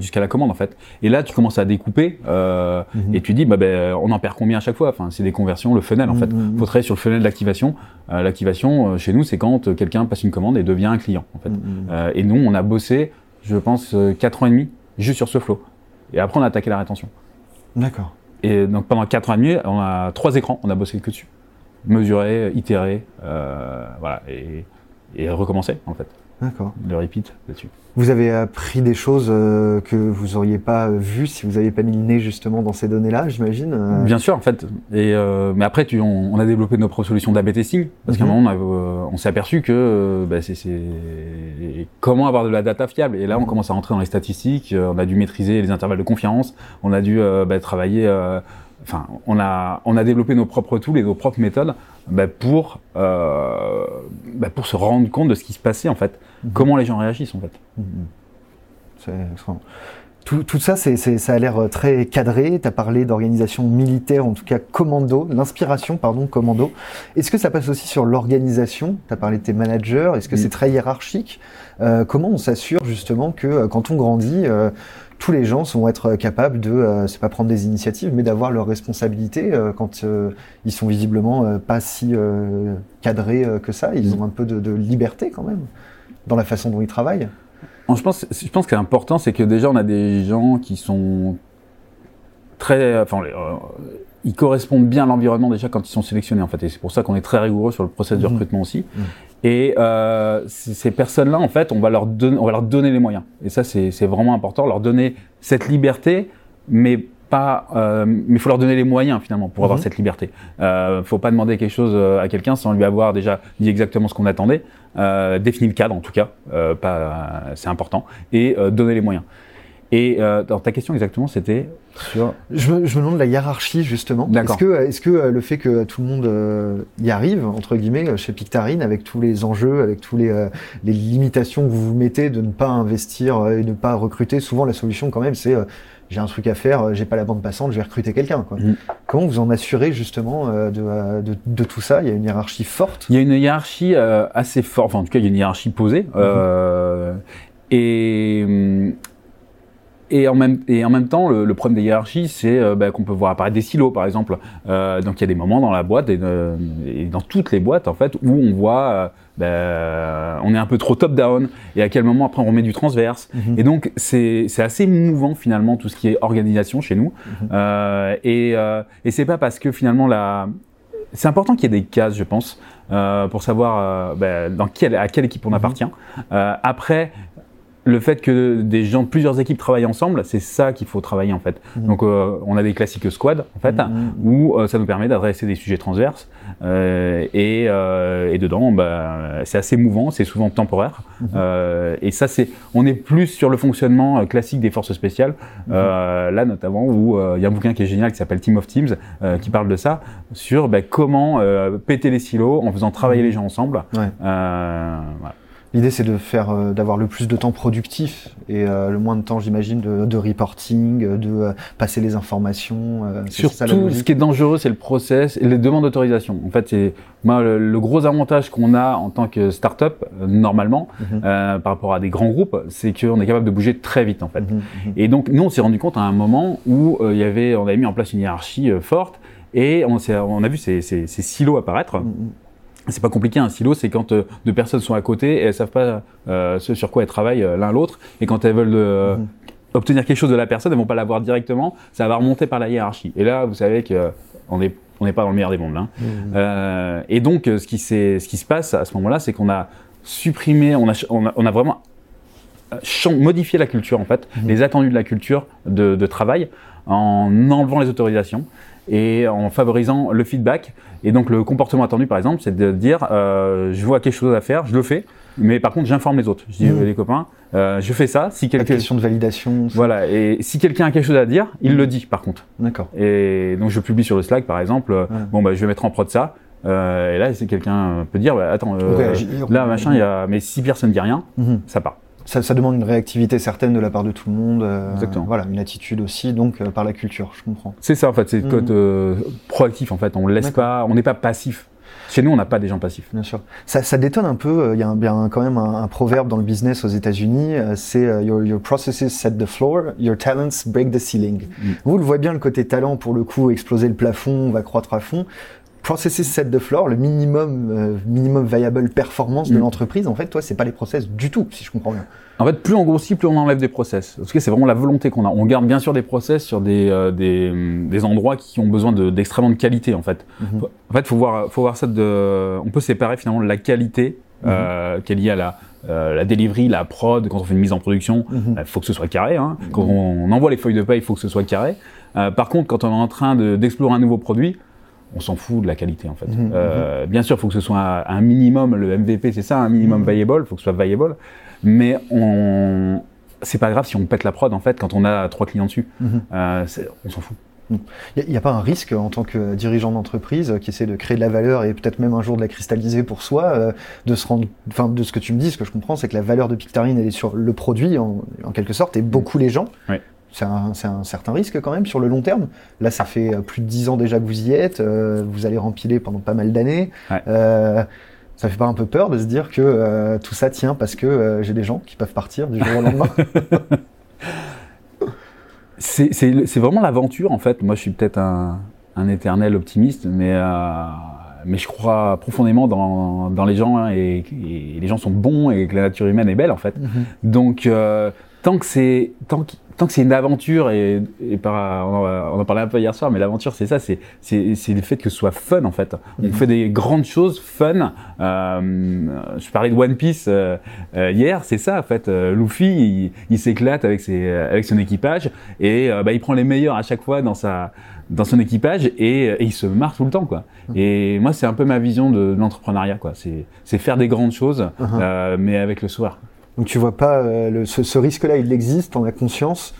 S2: jusqu'à la commande en fait. Et là, tu commences à découper
S1: Mhm.
S2: et tu dis bah ben on en perd combien à chaque fois? Enfin, c'est des conversions, le funnel en fait.
S1: Mhm.
S2: faut travailler sur le funnel d'activation. Euh, L'activation, euh, chez nous, c'est quand quelqu'un passe une commande et devient un client, en fait. Et nous, on a bossé, je pense, quatre ans et demi juste sur ce flow. Et après, on a attaqué la rétention.
S1: D'accord.
S2: Et donc, pendant quatre ans et demi, on a trois écrans, on a bossé que dessus. Mesurer, itérer, euh, voilà, et, et en fait.
S1: D'accord.
S2: Le repeat là-dessus.
S1: Vous avez appris des choses euh, que vous auriez pas vues si vous n'aviez pas mis le nez justement dans ces données-là, j'imagine. euh.
S2: Bien sûr, en fait. Et euh, mais après, tu, on, on a développé nos propres solutions d'AB testing parce qu'à un
S1: Mhm.
S2: moment, on, euh, on s'est aperçu que euh, bah, c'est comment avoir de la data fiable. Et là, on
S1: Mhm.
S2: commence à rentrer dans les statistiques. euh, on a dû maîtriser les intervalles de confiance. On a dû bah, travailler. Enfin, on a on a développé nos propres tools et nos propres méthodes bah, pour euh, bah, pour se rendre compte de ce qui se passait en fait.
S1: Mhm.
S2: Comment les gens réagissent en fait.
S1: Mhm. C'est. Tout, tout ça, c'est, ça a l'air euh, très cadré. Tu as parlé d'organisation militaire, en tout cas commando, l'inspiration, pardon, commando. Est-ce que ça passe aussi sur l'organisation? Tu as parlé de tes managers. Est-ce que c'est très hiérarchique? Euh, Comment on s'assure justement que euh, quand on grandit, euh, tous les gens vont être capables de, euh, c'est pas prendre des initiatives, mais d'avoir leurs responsabilités euh, quand euh, ils sont visiblement euh, pas si euh, cadrés euh, que ça. Ils ont un peu de, de liberté quand même dans la façon dont ils travaillent.
S2: Bon, Je pense, je pense que c'est important, c'est que déjà on a des gens qui sont très, enfin, euh, ils correspondent bien à l'environnement déjà quand ils sont sélectionnés en fait, et c'est pour ça qu'on est très rigoureux sur le process de
S1: Mhm.
S2: recrutement aussi.
S1: Mhm.
S2: Et euh, ces personnes-là, en fait, on va leur donner, on va leur donner les moyens. Et ça, c'est vraiment important, leur donner cette liberté, mais pas, euh, mais faut leur donner les moyens finalement pour avoir
S1: Mhm.
S2: cette liberté. Euh, faut pas demander quelque chose euh, à quelqu'un sans lui avoir déjà dit exactement ce qu'on attendait, euh, définir le cadre en tout cas, euh, pas, c'est important, et donner les moyens. Et euh, dans ta question exactement, c'était sur
S1: Je me, je me demande la hiérarchie justement.
S2: D'accord.
S1: Est-ce que, est-ce que euh, le fait que tout le monde euh, y arrive entre guillemets euh, chez Pictarine, avec tous les enjeux, avec tous les, euh, les limitations que vous vous mettez de ne pas investir et ne pas recruter, souvent la solution quand même c'est euh, j'ai un truc à faire, j'ai pas la bande passante, je vais recruter quelqu'un. Quoi.
S2: Mhm.
S1: Comment vous en assurez justement euh, de, de, de tout ça? Il y a une hiérarchie forte?
S2: Il y a une hiérarchie euh, assez forte, enfin en tout cas il y a une hiérarchie posée. euh, et, hum, et, en même, et en même temps, le, le problème des hiérarchies, c'est euh, bah, qu'on peut voir apparaître des silos par exemple. Euh, donc il y a des moments dans la boîte et, euh, et dans toutes les boîtes en fait où on voit, euh, bah, on est un peu trop top-down et à quel moment après on remet du transverse.
S1: Mhm.
S2: Et donc c'est c'est assez mouvant finalement tout ce qui est organisation chez nous.
S1: Mhm.
S2: Et et c'est pas parce que finalement la c'est important qu'il y ait des cases, je pense, euh, pour savoir euh, ben, dans quelle, à quelle équipe on appartient. Euh, après, le fait que des gens de plusieurs équipes travaillent ensemble, c'est ça qu'il faut travailler en fait.
S1: Mhm.
S2: Donc, euh, on a des classiques squad en fait,
S1: Mhm.
S2: où euh, ça nous permet d'adresser des sujets transverses. Euh, et, et dedans, bah, c'est assez mouvant, c'est souvent temporaire.
S1: Mhm.
S2: Euh, et ça, c'est, on est plus sur le fonctionnement classique des forces spéciales. Euh, là, notamment, où il y a un bouquin qui est génial qui s'appelle Team of Teams, qui parle de ça, sur bah, comment péter les silos en faisant travailler les gens ensemble.
S1: Ouais.
S2: Voilà.
S1: L'idée, c'est de faire, euh, d'avoir le plus de temps productif et euh, le moins de temps, j'imagine, de, de reporting, euh, de euh, passer les informations.
S2: Surtout, ce qui est dangereux, c'est le process et les demandes d'autorisation. En fait, c'est moi le, le gros avantage qu'on a en tant que start-up normalement
S1: Mhm.
S2: par rapport à des grands groupes, c'est qu'on est capable de bouger très vite en fait.
S1: Mhm, mhm.
S2: Et donc, nous, on s'est rendu compte à un moment où il y avait, on avait mis en place une hiérarchie forte et on, a vu ces, ces, ces silos apparaître. C'est pas compliqué, un silo, c'est quand euh, deux personnes sont à côté et elles savent pas euh, ce sur quoi elles travaillent euh, l'un l'autre, et quand elles veulent
S1: Mhm.
S2: obtenir quelque chose de la personne, elles vont pas l'avoir directement, ça va remonter par la hiérarchie. Et là, vous savez que on est on n'est pas dans le meilleur des mondes. Hein.
S1: Mhm.
S2: Euh, et donc, ce qui, s'est- ce qui se passe à ce moment-là, c'est qu'on a supprimé, on a, ch- on a, on a vraiment modifié la culture, en fait,
S1: Mhm.
S2: les attendus de la culture de, de travail, en enlevant les autorisations et en favorisant le feedback. Et donc, le comportement attendu, par exemple, c'est de dire, euh, je vois quelque chose à faire, je le fais, mais par contre, j'informe les autres. Je dis, euh, les copains, euh, je fais ça. Si quelqu'un,
S1: question de validation. ça.
S2: voilà, et si quelqu'un a quelque chose à dire, il le dit, par contre.
S1: D'accord.
S2: Et donc je publie sur le Slack par exemple, euh,
S1: Ouais.
S2: bon bah je vais mettre en prod ça. Euh, et là, si quelqu'un peut dire, bah, attends, euh,
S1: Réagir.
S2: là machin, il y a, mais si personne dit rien,
S1: Mhm.
S2: ça part.
S1: Ça, ça demande une réactivité certaine de la part de tout le monde. euh,
S2: Exactement.
S1: Voilà, une attitude aussi, donc euh, par la culture, je comprends.
S2: C'est ça en fait, c'est le
S1: Mhm.
S2: code euh, proactif en fait. On laisse pas, on n'est pas passif. Chez nous, on n'a pas des gens passifs.
S1: Bien sûr. Ça, ça détonne un peu. Il y a, un, il y a un- quand même un, un proverbe dans le business aux États-Unis. c'est euh, your, your processes set the floor, your talents break the ceiling.
S2: Mm.
S1: Vous le voyez bien le côté talent pour le coup, exploser le plafond, on va croître à fond. Processes set the floor, le minimum euh, minimum viable performance de
S2: Mm.
S1: l'entreprise. En fait, toi, c'est pas les process du tout, si je comprends bien.
S2: En fait, plus on grossit, plus on enlève des process. Parce que c'est vraiment la volonté qu'on a. On garde bien sûr des process sur des, euh, des, hum, des endroits qui ont besoin de- d'extrêmement de, qualité en fait.
S1: Mhm.
S2: En fait, faut voir, faut voir ça de. On peut séparer finalement la qualité euh, qui est liée à la, euh, la delivery, la prod. Quand on fait une mise en production, il
S1: Mhm.
S2: faut que ce soit carré. Hein. Quand on, envoie les feuilles de paie, il faut que ce soit carré. Par contre, quand on est en train de- d'explorer un nouveau produit, on s'en fout de la qualité en fait.
S1: Mhm,
S2: Euh, bien sûr, il faut que ce soit un, un minimum. Le MVP, c'est ça, un minimum
S1: Mhm.
S2: viable. Il faut que ce soit viable. Mais on, c'est pas grave si on pète la prod en fait quand on a trois clients dessus.
S1: Mhm.
S2: Euh, on s'en fout.
S1: Il n'y a, pas un risque en tant que dirigeant d'entreprise euh, qui essaie de créer de la valeur et peut-être même un jour de la cristalliser pour soi, euh, de se rendre, enfin de ce que tu me dis, ce que je comprends, c'est que la valeur de Pictarine elle est sur le produit en, en quelque sorte et beaucoup les gens.
S2: Ouais.
S1: C'est un, un, certain risque quand même sur le long terme. Là, ça fait plus de dix ans déjà que vous y êtes, vous allez rempiler pendant pas mal d'années.
S2: Ouais.
S1: ça fait pas un peu peur de se dire que tout ça tient parce que j'ai des gens qui peuvent partir du jour au lendemain
S2: C'est vraiment l'aventure en fait. Moi, je suis peut-être un, un, éternel optimiste, mais euh, mais je crois profondément dans, dans les gens hein, et, et, les gens sont bons et que la nature humaine est belle en fait.
S1: Mhm.
S2: Donc euh, tant que c'est tant que tant que c'est une aventure et, et par, on, en, on parlait un peu hier soir, mais l'aventure c'est ça, c'est c'est c'est le fait que ce soit fun en fait. On
S1: Mhm.
S2: fait des grandes choses fun. Euh, je parlais de One Piece euh, euh, hier, c'est ça en fait. Euh, Luffy, il, il s'éclate avec ses avec son équipage et euh, bah, il prend les meilleurs à chaque fois dans sa dans son équipage et, et il se marre tout le temps quoi. Et moi c'est un peu ma vision de, de l'entrepreneuriat quoi. C'est c'est faire des grandes choses euh, mais avec le soir.
S1: Donc tu vois pas euh, le, ce, ce risque-là, il existe, t'en as conscience.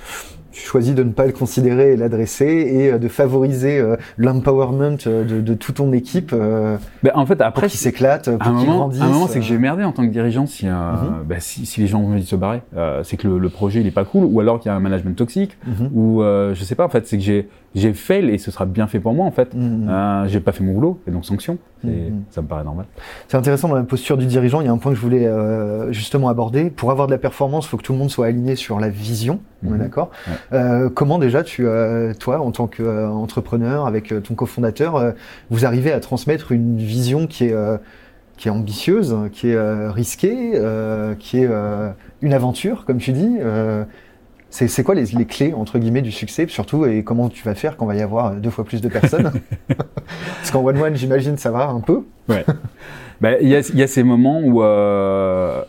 S1: Tu choisis de ne pas le considérer et l'adresser et euh, de favoriser euh, l'empowerment de, de toute ton équipe euh,
S2: Ben, en fait après
S1: qu'ils s'éclatent,
S2: À un moment, à un moment, c'est que j'ai merdé en tant que dirigeant si, euh,
S1: Mhm.
S2: bah, si, si les gens ont envie de se barrer. Euh, c'est que le, le projet il est pas cool, ou alors qu'il y a un management toxique,
S1: Mhm.
S2: ou euh, je sais pas. En fait, c'est que j'ai j'ai fail et ce sera bien fait pour moi en fait.
S1: Mhm.
S2: Euh, j'ai pas fait mon boulot et donc sanction.
S1: Mhm.
S2: Ça me paraît normal.
S1: C'est intéressant dans la posture du dirigeant. Il y a un point que je voulais euh, justement aborder. Pour avoir de la performance, il faut que tout le monde soit aligné sur la vision. On est
S2: Mhm.
S1: d'accord.
S2: Ouais.
S1: Euh, comment déjà tu, euh, toi, en tant qu'entrepreneur, avec ton cofondateur, vous arrivez à transmettre une vision qui est euh, qui est ambitieuse, qui est risquée, euh, qui est une aventure, comme tu dis. C'est c'est quoi les, les clés entre guillemets du succès, surtout, et comment tu vas faire quand va y avoir deux fois plus de personnes? Parce qu'en one one, j'imagine, ça va un peu.
S2: Ben, Il y, a, il y a ces moments où. Euh...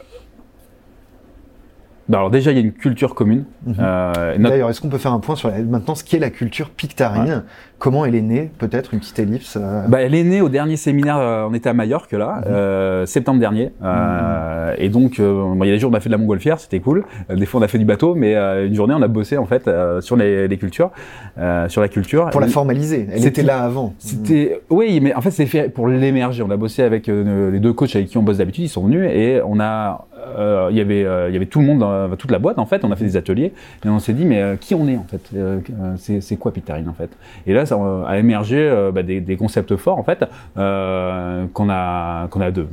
S2: ben, alors déjà, il y a une culture commune.
S1: Mhm.
S2: Euh, notre-
S1: D'ailleurs, est-ce qu'on peut faire un point sur la- maintenant ce qu'est la culture pictarine Comment elle est née Peut-être une petite ellipse. euh,
S2: Bah, elle est née au dernier séminaire, euh, on était à Majorque là,
S1: Mhm.
S2: euh, septembre dernier. Euh, Et donc, bon, il y a des jours on a fait de la montgolfière, c'était cool. Des fois on a fait du bateau, mais euh, une journée on a bossé en fait euh, sur les, les cultures, euh, sur la culture.
S1: pour la formaliser. Elle
S2: C'était-
S1: était là avant.
S2: C'était, oui, mais en fait c'est fait pour l'émerger. On a bossé avec euh, les deux coachs avec qui on bosse d'habitude, ils sont venus et on a, euh, il y avait, euh, il y avait tout le monde, dans, toute la boîte en fait. On a fait des ateliers et on s'est dit mais euh, qui on est en fait? C'est quoi Pictarine en fait? Et là ça a émergé bah, des, des concepts forts en fait qu'on a qu'on a de,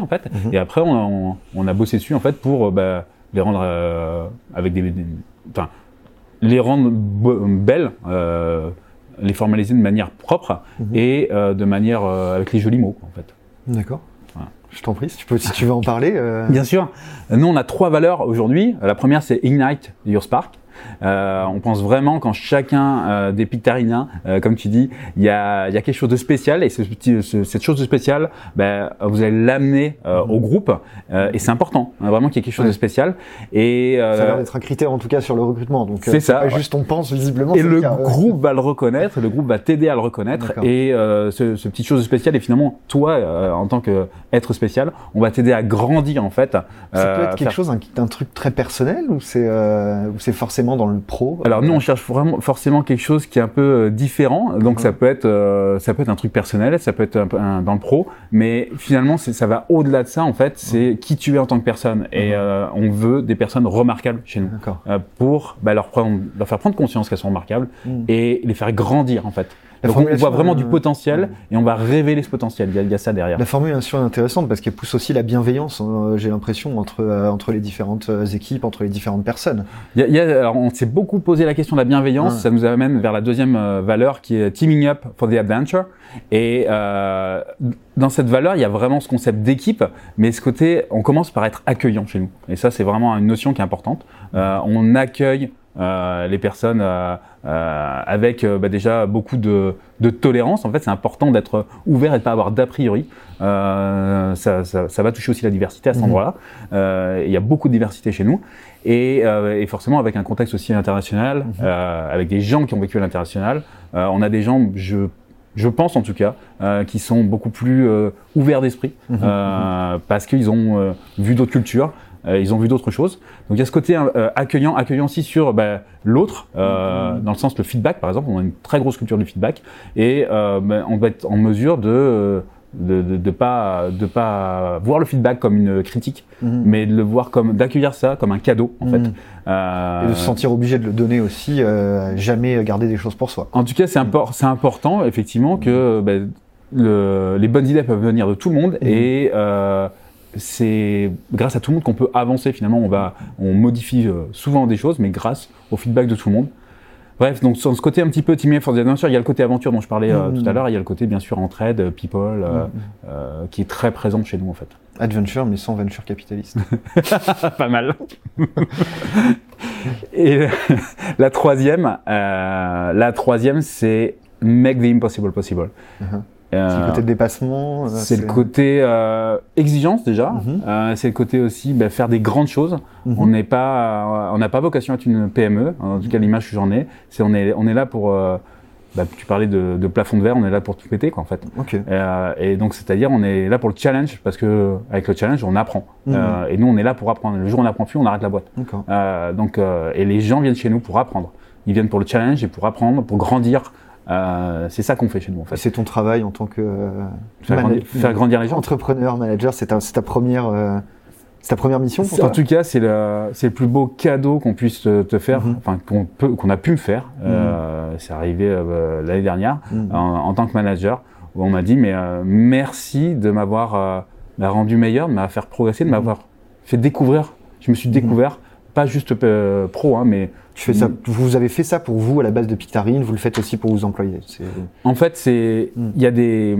S2: en fait.
S1: Mhm.
S2: Et après on, on, on a bossé dessus en fait pour bah, les rendre avec des, des- enfin les rendre be- belles. les formaliser de manière propre
S1: Mhm.
S2: et de manière avec les jolis mots en fait.
S1: D'accord. Je t'en prie, si tu, peux, si tu veux en parler. euh,
S2: Bien sûr. Nous, on a trois valeurs aujourd'hui. La première, c'est Ignite Your Spark. Euh, on pense vraiment quand chacun euh, des Pictariniens, euh, comme tu dis, il y a, y a quelque chose de spécial et ce petit- ce- cette chose de spécial, ben, vous allez l'amener euh, au groupe euh, et c'est important, hein, vraiment qu'il y ait quelque chose
S1: Ouais.
S2: de spécial. Et, euh,
S1: Ça a l'air d'être un critère en tout cas sur le recrutement. Donc
S2: C'est ça,
S1: Pas juste on pense visiblement.
S2: Et le groupe va le reconnaître, le groupe va t'aider à le reconnaître. Et euh, ce, ce petit chose spécial, et finalement, toi, euh, en tant qu'être spécial, on va t'aider à grandir en fait.
S1: Ça peut être quelque
S2: faire-
S1: chose, un, un truc très personnel ou c'est euh, ou c'est forcément dans le pro
S2: Alors nous, on cherche vraiment forcément quelque chose qui est un peu euh, différent. Donc
S1: Mhm.
S2: ça peut être euh, ça peut être un truc personnel, ça peut être un, un- dans le pro, mais finalement ça va au-delà de ça en fait. C'est qui tu es en tant que personne. Et
S1: Mhm.
S2: euh, on veut des personnes remarquables chez nous euh, pour bah, leur prendre, leur faire prendre conscience qu'elles sont remarquables et les faire grandir en fait.
S1: La
S2: Donc on voit vraiment du potentiel et on va révéler ce potentiel. Il y a, il y a ça derrière.
S1: La formulation est intéressante parce qu'elle pousse aussi la bienveillance. hein, J'ai l'impression entre euh, entre les différentes euh, équipes, entre les différentes personnes.
S2: Il y a- il y a- alors on s'est beaucoup posé la question de la bienveillance. Ça nous amène vers la deuxième euh, valeur qui est teaming up for the adventure. Et euh, dans cette valeur, il y a vraiment ce concept d'équipe, mais ce côté, on commence par être accueillant chez nous. Et ça, c'est vraiment une notion qui est importante. On accueille les personnes euh, euh, avec euh, bah, déjà beaucoup de, de tolérance. En fait, c'est important d'être ouvert et de pas avoir d'a priori. Euh, ça, ça, ça va toucher aussi la diversité à cet
S1: Mhm.
S2: endroit-là. Euh, il y a beaucoup de diversité chez nous. Et, euh, et forcément avec un contexte aussi international,
S1: Mhm.
S2: euh, avec des gens qui ont vécu à l'international, euh, on a des gens, je, je pense en tout cas, euh, qui sont beaucoup plus euh, ouverts d'esprit,
S1: Mhm.
S2: euh, parce qu'ils ont euh, vu d'autres cultures, euh, ils ont vu d'autres choses. Donc il y a ce côté euh, accueillant, accueillant aussi sur bah, l'autre, euh,
S1: Mhm.
S2: dans le sens le feedback par exemple, on a une très grosse culture du feedback, et euh, bah, on va être en mesure de, euh, de, de, de pas de pas voir le feedback comme une critique,
S1: Mhm.
S2: mais de le voir comme d'accueillir ça comme un cadeau en fait.
S1: Mhm.
S2: Euh,
S1: Et de se sentir obligé de le donner aussi, euh, jamais garder des choses pour soi.
S2: En tout cas, c'est impor- c'est important effectivement que ben, le- les bonnes idées peuvent venir de tout le monde et euh, c'est grâce à tout le monde qu'on peut avancer finalement. On va, on modifie euh, souvent des choses, mais grâce au feedback de tout le monde. Bref, donc sur ce côté un petit peu team sûr, il y a le côté aventure dont je parlais euh, tout à l'heure, il y a le côté bien sûr entraide, euh, people, euh, euh, qui est très présent chez nous en fait.
S1: Adventure, mais sans venture capitaliste.
S2: Pas mal. Et la troisième, la troisième, c'est make the impossible possible.
S1: Mhm.
S2: Euh,
S1: C'est le côté dépassement. euh,
S2: c'est le côté euh, exigence déjà.
S1: Mhm.
S2: Euh, c'est le côté aussi bah, faire des grandes choses.
S1: Mhm.
S2: On n'est pas, euh, on n'a pas vocation à être une PME. En tout cas, l'image que j'en ai, c'est on est, on est là pour. bah, tu parlais de, de plafond de verre, on est là pour tout péter quoi en fait.
S1: Ok.
S2: Euh, et donc c'est-à-dire on est là pour le challenge parce que avec le challenge on apprend. Euh, et nous on est là pour apprendre. Le jour où on n'apprend plus, on arrête la boîte.
S1: D'accord.
S2: Euh, donc, euh, et les gens viennent chez nous pour apprendre. Ils viennent pour le challenge et pour apprendre, pour grandir. Euh, c'est ça qu'on fait chez nous en fait.
S1: C'est ton travail en tant que euh,
S2: Faire, grandir, faire grandir les gens.
S1: entrepreneur, manager. C'est ta, première, euh, c'est ta première mission pour
S2: En tout cas, c'est le, plus beau cadeau qu'on puisse te, te faire,
S1: Mhm.
S2: enfin qu'on peut, qu'on a pu me faire. Euh, c'est arrivé euh, l'année dernière
S1: Mhm.
S2: en, en tant que manager où on m'a dit mais merci de m'avoir m'a rendu meilleur, de m'avoir fait progresser, de m'avoir fait découvrir. Je me suis découvert, pas juste pro, hein, mais
S1: Tu fais ça.
S2: Mhm.
S1: Vous avez fait ça pour vous à la base de Pictarine. Vous le faites aussi pour vos employés.
S2: En fait, c'est
S1: Mm.
S2: il y a des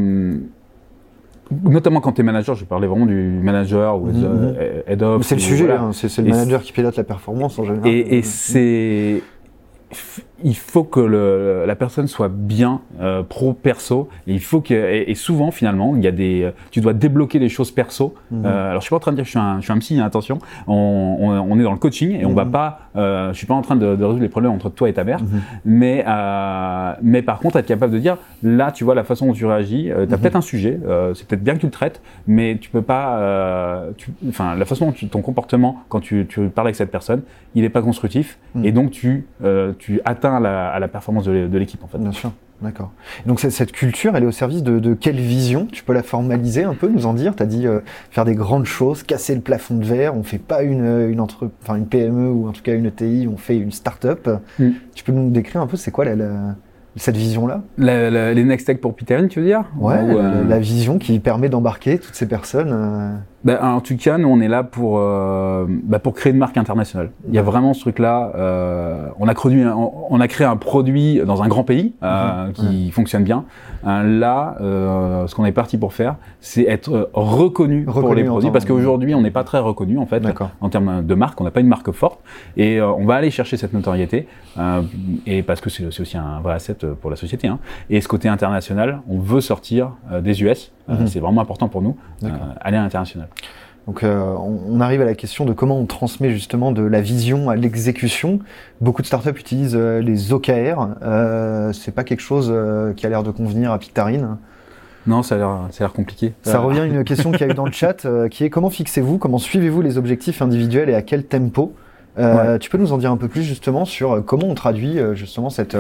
S2: notamment quand tu es manager, je parlais vraiment du manager ou
S1: Mhm,
S2: euh, head of.
S1: C'est le sujet.
S2: voilà.
S1: hein, c'est le manager qui pilote la performance en général.
S2: Et, et c'est il faut que le, la personne soit bien euh, pro perso et il faut que et, et souvent finalement il y a des tu dois débloquer des choses perso.
S1: Mhm.
S2: Euh, alors je suis pas en train de dire que je suis un, je suis un psy hein, attention. On, on, on est dans le coaching et on va
S1: Mhm.
S2: pas euh, je suis pas en train de, de résoudre les problèmes entre toi et ta mère.
S1: Mhm.
S2: mais euh, mais par contre être capable de dire là tu vois la façon dont tu réagis euh, tu as peut-être un sujet euh, c'est peut-être bien que tu le traites mais tu peux pas euh, tu- enfin la façon dont tu- ton comportement quand tu, tu parles avec cette personne il est pas constructif. Et donc tu euh, tu atteins la, à la performance de, l'é- de l'équipe en fait
S1: Bien sûr, d'accord. Donc cette, culture, elle est au service de, de quelle vision? Tu peux la formaliser un peu, nous en dire? Tu as dit euh, faire des grandes choses, casser le plafond de verre. On fait pas une une entre, enfin une PME ou en tout cas une ETI, on fait une start-up.
S2: Mm.
S1: Tu peux nous décrire un peu c'est quoi la, la- cette vision-là?
S2: Les next tech pour Peter tu veux dire?
S1: Ouais,
S2: Ou, euh,
S1: la vision qui permet d'embarquer toutes ces personnes. euh,
S2: Ben, en tout cas, nous, on est là pour, euh, ben, pour créer une marque internationale. Il y a vraiment ce truc-là. euh, on, a créé, un- on a créé un produit dans un grand pays euh,
S1: Mhm.
S2: qui fonctionne bien. Euh, là, euh, ce qu'on est parti pour faire, c'est être euh, reconnu, pour
S1: Reconnu
S2: les produits. Parce qu'aujourd'hui, on n'est pas très reconnu, en fait, en termes de marque. On n'a pas une marque forte. Et euh, on va aller chercher cette notoriété. euh, et parce que c'est aussi un vrai asset pour la société. Hein. Et ce côté international, on veut sortir des US. Euh,
S1: Mhm.
S2: c'est vraiment important pour nous, euh, aller à l'international.
S1: Donc euh, on, arrive à la question de comment on transmet justement de la vision à l'exécution. Beaucoup de startups utilisent euh, les OKR. Euh, c'est pas quelque chose euh, qui a l'air de convenir à Pictarine.
S2: Non, ça a l'air, ça a l'air compliqué.
S1: Ça revient à une question qu'il y a eu dans le chat, euh, qui est comment fixez-vous, comment suivez-vous les objectifs individuels et à quel tempo? Euh, Tu peux nous en dire un peu plus justement sur comment on traduit justement cette...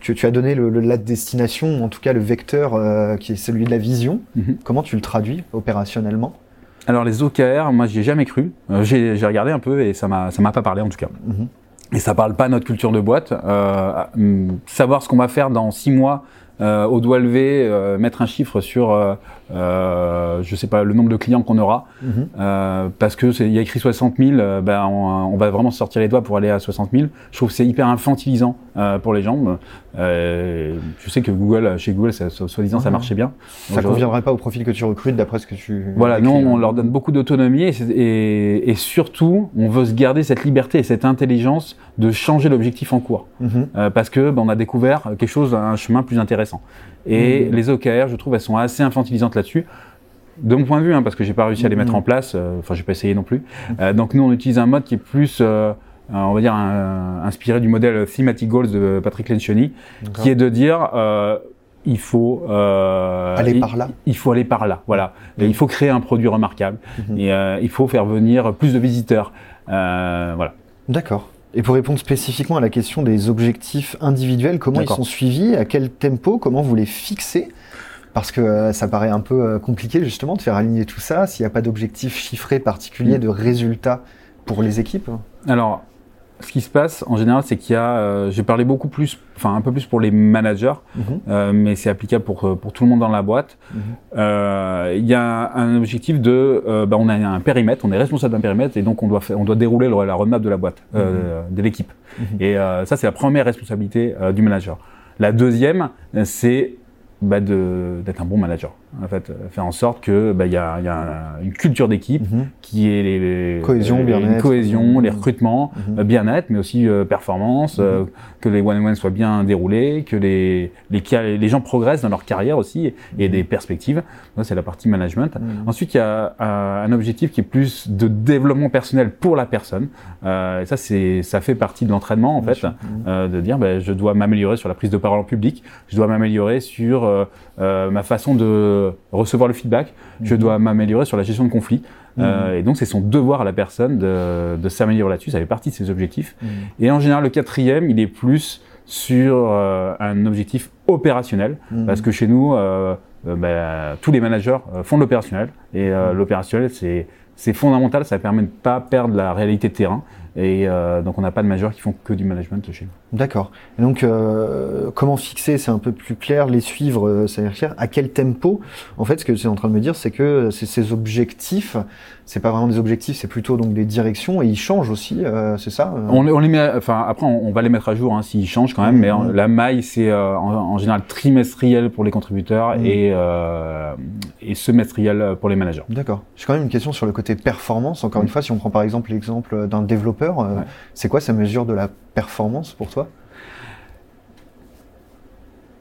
S1: tu, tu as donné le, le- la destination, en tout cas le vecteur euh, qui est celui de la vision.
S2: Mhm.
S1: Comment tu le traduis opérationnellement?
S2: Alors les OKR, moi j'y ai jamais cru. Euh, j'ai, regardé un peu et ça m'a, ça m'a pas parlé en tout cas.
S1: Mhm.
S2: Et ça parle pas à notre culture de boîte. Euh, hum, savoir ce qu'on va faire dans six mois au doigt levé, mettre un chiffre sur, euh, je sais pas, le nombre de clients qu'on aura,
S1: Mhm.
S2: euh, parce que il y a écrit 60 000, euh, ben on, on va vraiment se sortir les doigts pour aller à 60 000. Je trouve que c'est hyper infantilisant pour les gens. Je sais que Google, chez Google, soi-disant, ça
S1: Mhm.
S2: marchait bien.
S1: Ça
S2: Aujourd'hui-
S1: conviendrait pas au profil que tu recrutes d'après ce que tu...
S2: voilà, nous
S1: décris,
S2: on
S1: hein.
S2: leur donne beaucoup d'autonomie et, c'est- et, et surtout on veut se garder cette liberté et cette intelligence de changer l'objectif en cours
S1: Mhm.
S2: Parce que ben, on a découvert quelque chose, un chemin plus intéressant. Et les OKR, je trouve, elles sont assez infantilisantes là-dessus. De mon point de vue, hein, parce que j'ai pas réussi à les mettre
S1: Mhm.
S2: en place, euh, enfin j'ai pas essayé non plus. Euh, donc nous on utilise un mode qui est plus, euh, on va dire, un- inspiré du modèle Thematic Goals de Patrick Lencioni, qui est de dire euh, il faut euh,
S1: Aller
S2: il-
S1: par là.
S2: il faut aller par là, voilà. Et il faut créer un produit remarquable.
S1: Mhm.
S2: Et euh, il faut faire venir plus de visiteurs. Voilà.
S1: D'accord. Et pour répondre spécifiquement à la question des objectifs individuels, comment ils sont suivis, à quel tempo, comment vous les fixez parce que ça paraît un peu compliqué justement de faire aligner tout ça s'il n'y a pas d'objectif chiffré particulier
S2: Mm.
S1: de résultats pour les équipes.
S2: Alors, ce qui se passe en général, c'est qu'il y a, euh, j'ai parlé beaucoup plus, enfin un peu plus pour les managers,
S1: Mhm.
S2: euh, mais c'est applicable pour euh, pour tout le monde dans la boîte.
S1: Mhm.
S2: Euh, Il y a un objectif de, euh, bah, on a un périmètre, on est responsable d'un périmètre et donc on doit on doit dérouler le- la roadmap de la boîte, euh, de l'équipe. Et euh, ça, c'est la première responsabilité euh, du manager. La deuxième, euh, c'est bah, d'être un bon manager. En fait, euh, faire en sorte que bah, il y a, il y a un- une culture d'équipe
S1: Mhm.
S2: qui est les, les-
S1: Cohésion, bien-être.
S2: cohésion, les
S1: Mhm.
S2: recrutements,
S1: Mhm.
S2: euh, bien-être, mais aussi euh, performance, euh, que les one-on-one soient bien déroulés, que les, les, les gens progressent dans leur carrière aussi et, et
S1: Mhm.
S2: des perspectives. Ça, c'est la partie management.
S1: Mhm.
S2: Ensuite, il y a euh, un objectif qui est plus de développement personnel pour la personne. Euh, et ça, c'est, ça fait partie de l'entraînement en fait.
S1: Mhm.
S2: euh, de dire, ben, je dois m'améliorer sur la prise de parole en public, je dois m'améliorer sur ma façon de recevoir le feedback, je
S1: Mhm.
S2: dois m'améliorer sur la gestion de conflits.
S1: Mhm.
S2: Euh, et donc, c'est son devoir à la personne de, de s'améliorer là-dessus. Ça fait partie de ses objectifs.
S1: Mhm.
S2: Et en général, le quatrième, il est plus sur euh, un objectif opérationnel, parce que chez nous, euh, euh, bah, tous les managers euh, font de l'opérationnel, et euh, l'opérationnel, c'est fondamental, ça permet de pas perdre la réalité de terrain, et euh, donc on n'a pas de managers qui font que du management chez nous.
S1: D'accord. Et donc, euh, comment fixer, c'est un peu plus clair, les suivre, euh, c'est clair. À quel tempo? En fait, ce que c'est en train de me dire, c'est que ces objectifs, c'est pas vraiment des objectifs, c'est plutôt donc des directions, et ils changent aussi, euh, c'est ça
S2: On, on les met, enfin après on, on va les mettre à jour hein, s'ils changent quand même, mais en- la maille c'est en, en général trimestriel pour les contributeurs
S1: Mhm.
S2: et, et semestriel pour les managers.
S1: D'accord. J'ai quand même une question sur le côté performance. Encore une
S2: Mm.
S1: fois, si on prend par exemple l'exemple d'un développeur, euh,
S2: Ouais.
S1: c'est quoi sa mesure de la performance pour toi?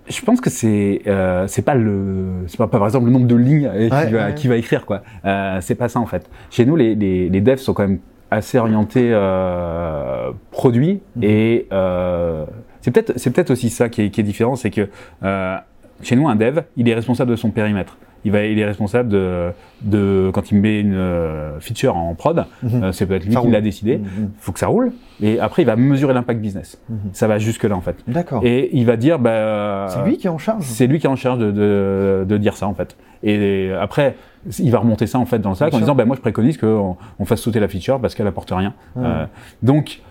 S2: Je pense que c'est euh, c'est pas le c'est pas, par exemple le nombre de lignes
S1: Ouais,
S2: qui, va,
S1: ouais.
S2: qui va écrire quoi. Euh, c'est pas ça en fait. Chez nous les, les, les devs sont quand même assez orientés euh, produits
S1: Mhm.
S2: et c'est peut-être c'est peut-être aussi ça qui est, qui est différent, c'est que chez nous un dev il est responsable de son périmètre. Il va il est responsable de de quand il met une euh, feature en prod,
S1: Mhm.
S2: euh, c'est peut-être lui
S1: Ça
S2: qui l'a décidé.
S1: Mhm.
S2: Faut que ça roule et après il va mesurer l'impact business.
S1: Mhm.
S2: Ça va jusque là en fait.
S1: D'accord.
S2: Et il va dire bah
S1: C'est lui qui est en charge
S2: c'est lui qui est en charge de, de, de dire ça en fait. Et après, il va remonter ça en fait dans le sac en disant bah moi je préconise qu'on on fasse sauter la feature parce qu'elle apporte rien. Euh, donc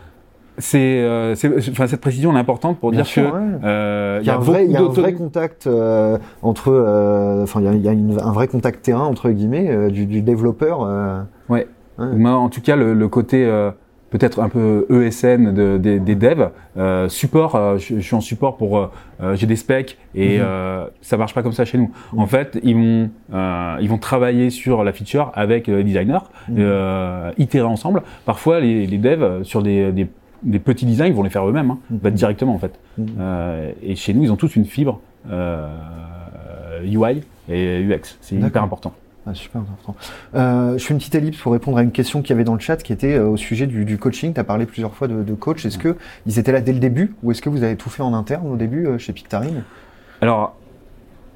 S2: c'est, euh, enfin cette précision est importante pour
S1: Bien
S2: dire
S1: sûr,
S2: que
S1: ouais.
S2: euh,
S1: y a un vrai, il y a un
S2: d'auto-
S1: vrai contact euh, entre, euh, enfin, il y a, il y a une- un vrai contact terrain entre guillemets euh, du, du développeur. euh,
S2: Ouais.
S1: ouais.
S2: Moi, en tout cas, le, le côté euh, peut-être un peu ESN de, des, des devs, euh, support, euh, je, je suis en support pour, euh, j'ai des specs et
S1: Mhm.
S2: euh, ça marche pas comme ça chez nous.
S1: Mhm.
S2: En fait, ils vont, euh, ils vont travailler sur la feature avec les designers, euh, itérer ensemble. Parfois, les, les devs sur des, des, des petits designs, ils vont les faire eux-mêmes, hein,
S1: Mhm.
S2: directement en fait.
S1: Mhm.
S2: Euh, et chez nous, ils ont tous une fibre euh, UI et UX. C'est hyper important.
S1: Ah, super important. Euh, je fais une petite ellipse pour répondre à une question qu'il y avait dans le chat qui était euh, au sujet du, du coaching. Tu as parlé plusieurs fois de, de coach. Est-ce que ils étaient là dès le début ou est-ce que vous avez tout fait en interne au début euh, chez Pictarine?
S2: Alors,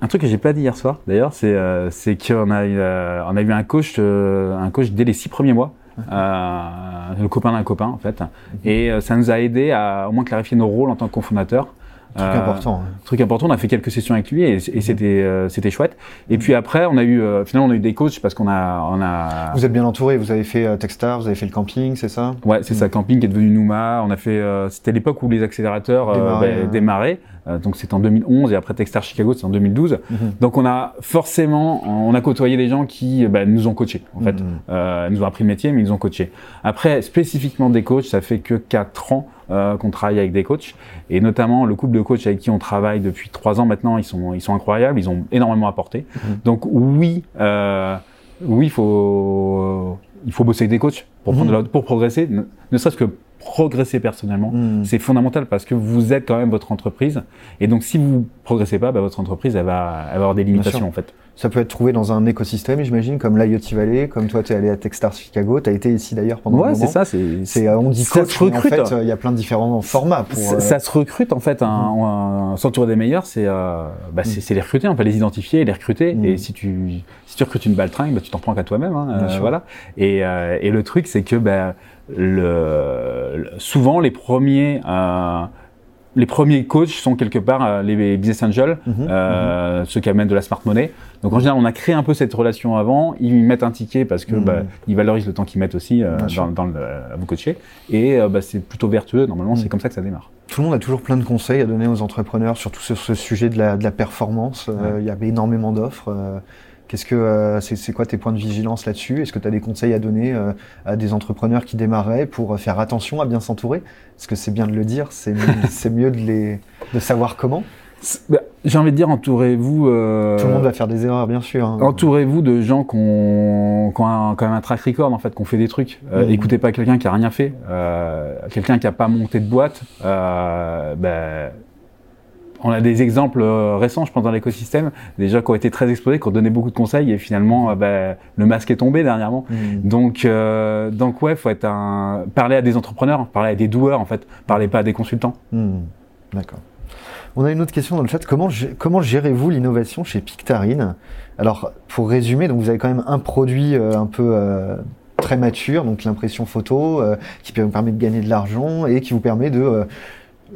S2: un truc que j'ai pas dit hier soir, d'ailleurs, c'est euh, qu'on a euh, on a eu un coach, euh, un coach dès les six premiers mois, euh, le copain d'un copain en fait, et euh, ça nous a aidé à au moins clarifier nos rôles en tant que cofondateur.
S1: Truc
S2: Euh,
S1: important. hein.
S2: Truc important, on a fait quelques sessions avec lui et, et c'était euh, c'était chouette. Et puis après, on a eu euh, finalement on a eu des coachs parce qu'on a on a
S1: Vous êtes bien entouré. Vous avez fait euh, Techstar, vous avez fait le camping, c'est ça?
S2: Ouais, c'est ça, camping qui est devenu Nouma. On a fait, euh, c'était l'époque où les accélérateurs
S1: Démarraient,
S2: bah, démarraient. Euh, donc c'était en 2011 et après Techstar Chicago, c'est en 2012.
S1: Mhm.
S2: Donc on a forcément, on a côtoyé des gens qui bah, nous ont coachés en fait.
S1: Mhm.
S2: Euh, ils nous ont appris le métier, mais ils nous ont coachés. Après, spécifiquement des coachs, ça fait que 4 ans euh, qu'on travaille avec des coachs, et notamment le couple de coachs avec qui on travaille depuis 3 ans maintenant, ils sont, ils sont incroyables, ils ont énormément apporté.
S1: Mhm.
S2: Donc oui, euh, oui, il faut, il faut bosser avec des coachs pour, prendre
S1: Mhm.
S2: la- pour progresser, ne, ne serait-ce que progresser personnellement.
S1: Mhm.
S2: C'est fondamental parce que vous êtes quand même votre entreprise, et donc si vous progressez pas, bah, votre entreprise elle va, elle va avoir des limitations en fait.
S1: Ça peut être trouvé dans un écosystème, j'imagine, comme l'IoT Valley, comme toi, tu es allé à Techstars Chicago, tu as été ici d'ailleurs pendant un
S2: Ouais,
S1: moment.
S2: c'est ça. C'est,
S1: on dit
S2: ça
S1: coach,
S2: se
S1: mais en
S2: recrute.
S1: fait, euh, il y a plein de différents formats pour.
S2: Ça,
S1: euh,
S2: ça se recrute en fait, un, un- s'entourer des meilleurs, c'est euh, bah, c'est c'est les recruter, on peut les identifier et les recruter.
S1: Mm.
S2: Et si tu si tu recrutes une baltringue, bah, tu t'en prends qu'à toi-même, hein, euh, voilà. Et, euh, et le truc, c'est que bah, le, le- souvent les premiers euh, les premiers coachs sont quelque part euh, les business angels,
S1: Mhm,
S2: euh, ceux qui amènent de la smart money. Donc en général, on a créé un peu cette relation avant. Ils mettent un ticket parce que
S1: Mhm.
S2: bah, ils valorisent le temps qu'ils mettent aussi euh, dans, dans le, à vous coacher. Et euh, bah, c'est plutôt vertueux. Normalement,
S1: Mhm.
S2: c'est comme ça que ça démarre.
S1: Tout le monde a toujours plein de conseils à donner aux entrepreneurs, surtout sur ce sujet de la, de la performance. Euh, Il y avait énormément d'offres. Qu'est-ce que euh, c'est quoi tes points de vigilance là-dessus? Est-ce que tu as des conseils à donner euh, à des entrepreneurs qui démarraient pour euh, faire attention à bien s'entourer? Parce que c'est bien de le dire, c'est mieux de les de savoir comment.
S2: Bah, J'ai envie de dire, entourez-vous. euh,
S1: Tout le monde va faire des erreurs, bien sûr. hein.
S2: Entourez-vous de gens qui ont, quand même un track record en fait, qui ont fait des trucs. Euh,
S1: Mhm.
S2: Écoutez pas quelqu'un qui a rien fait, euh, quelqu'un qui a pas monté de boîte. Ben, on a des exemples euh, récents, je pense, dans l'écosystème, des gens qui ont été très exposés, qui ont donné beaucoup de conseils et finalement, euh, ben, le masque est tombé dernièrement.
S1: Mhm.
S2: Donc, euh, donc ouais, faut être un, parler à des entrepreneurs, parler à des doueurs en fait, parlez pas à des consultants.
S1: Hmm, D'accord. On a une autre question dans le chat. Comment, comment gérez-vous l'innovation chez Pictarine? Alors, pour résumer, donc vous avez quand même un produit euh, un peu euh, très mature, donc l'impression photo, euh, qui vous permet de gagner de l'argent et qui vous permet de euh,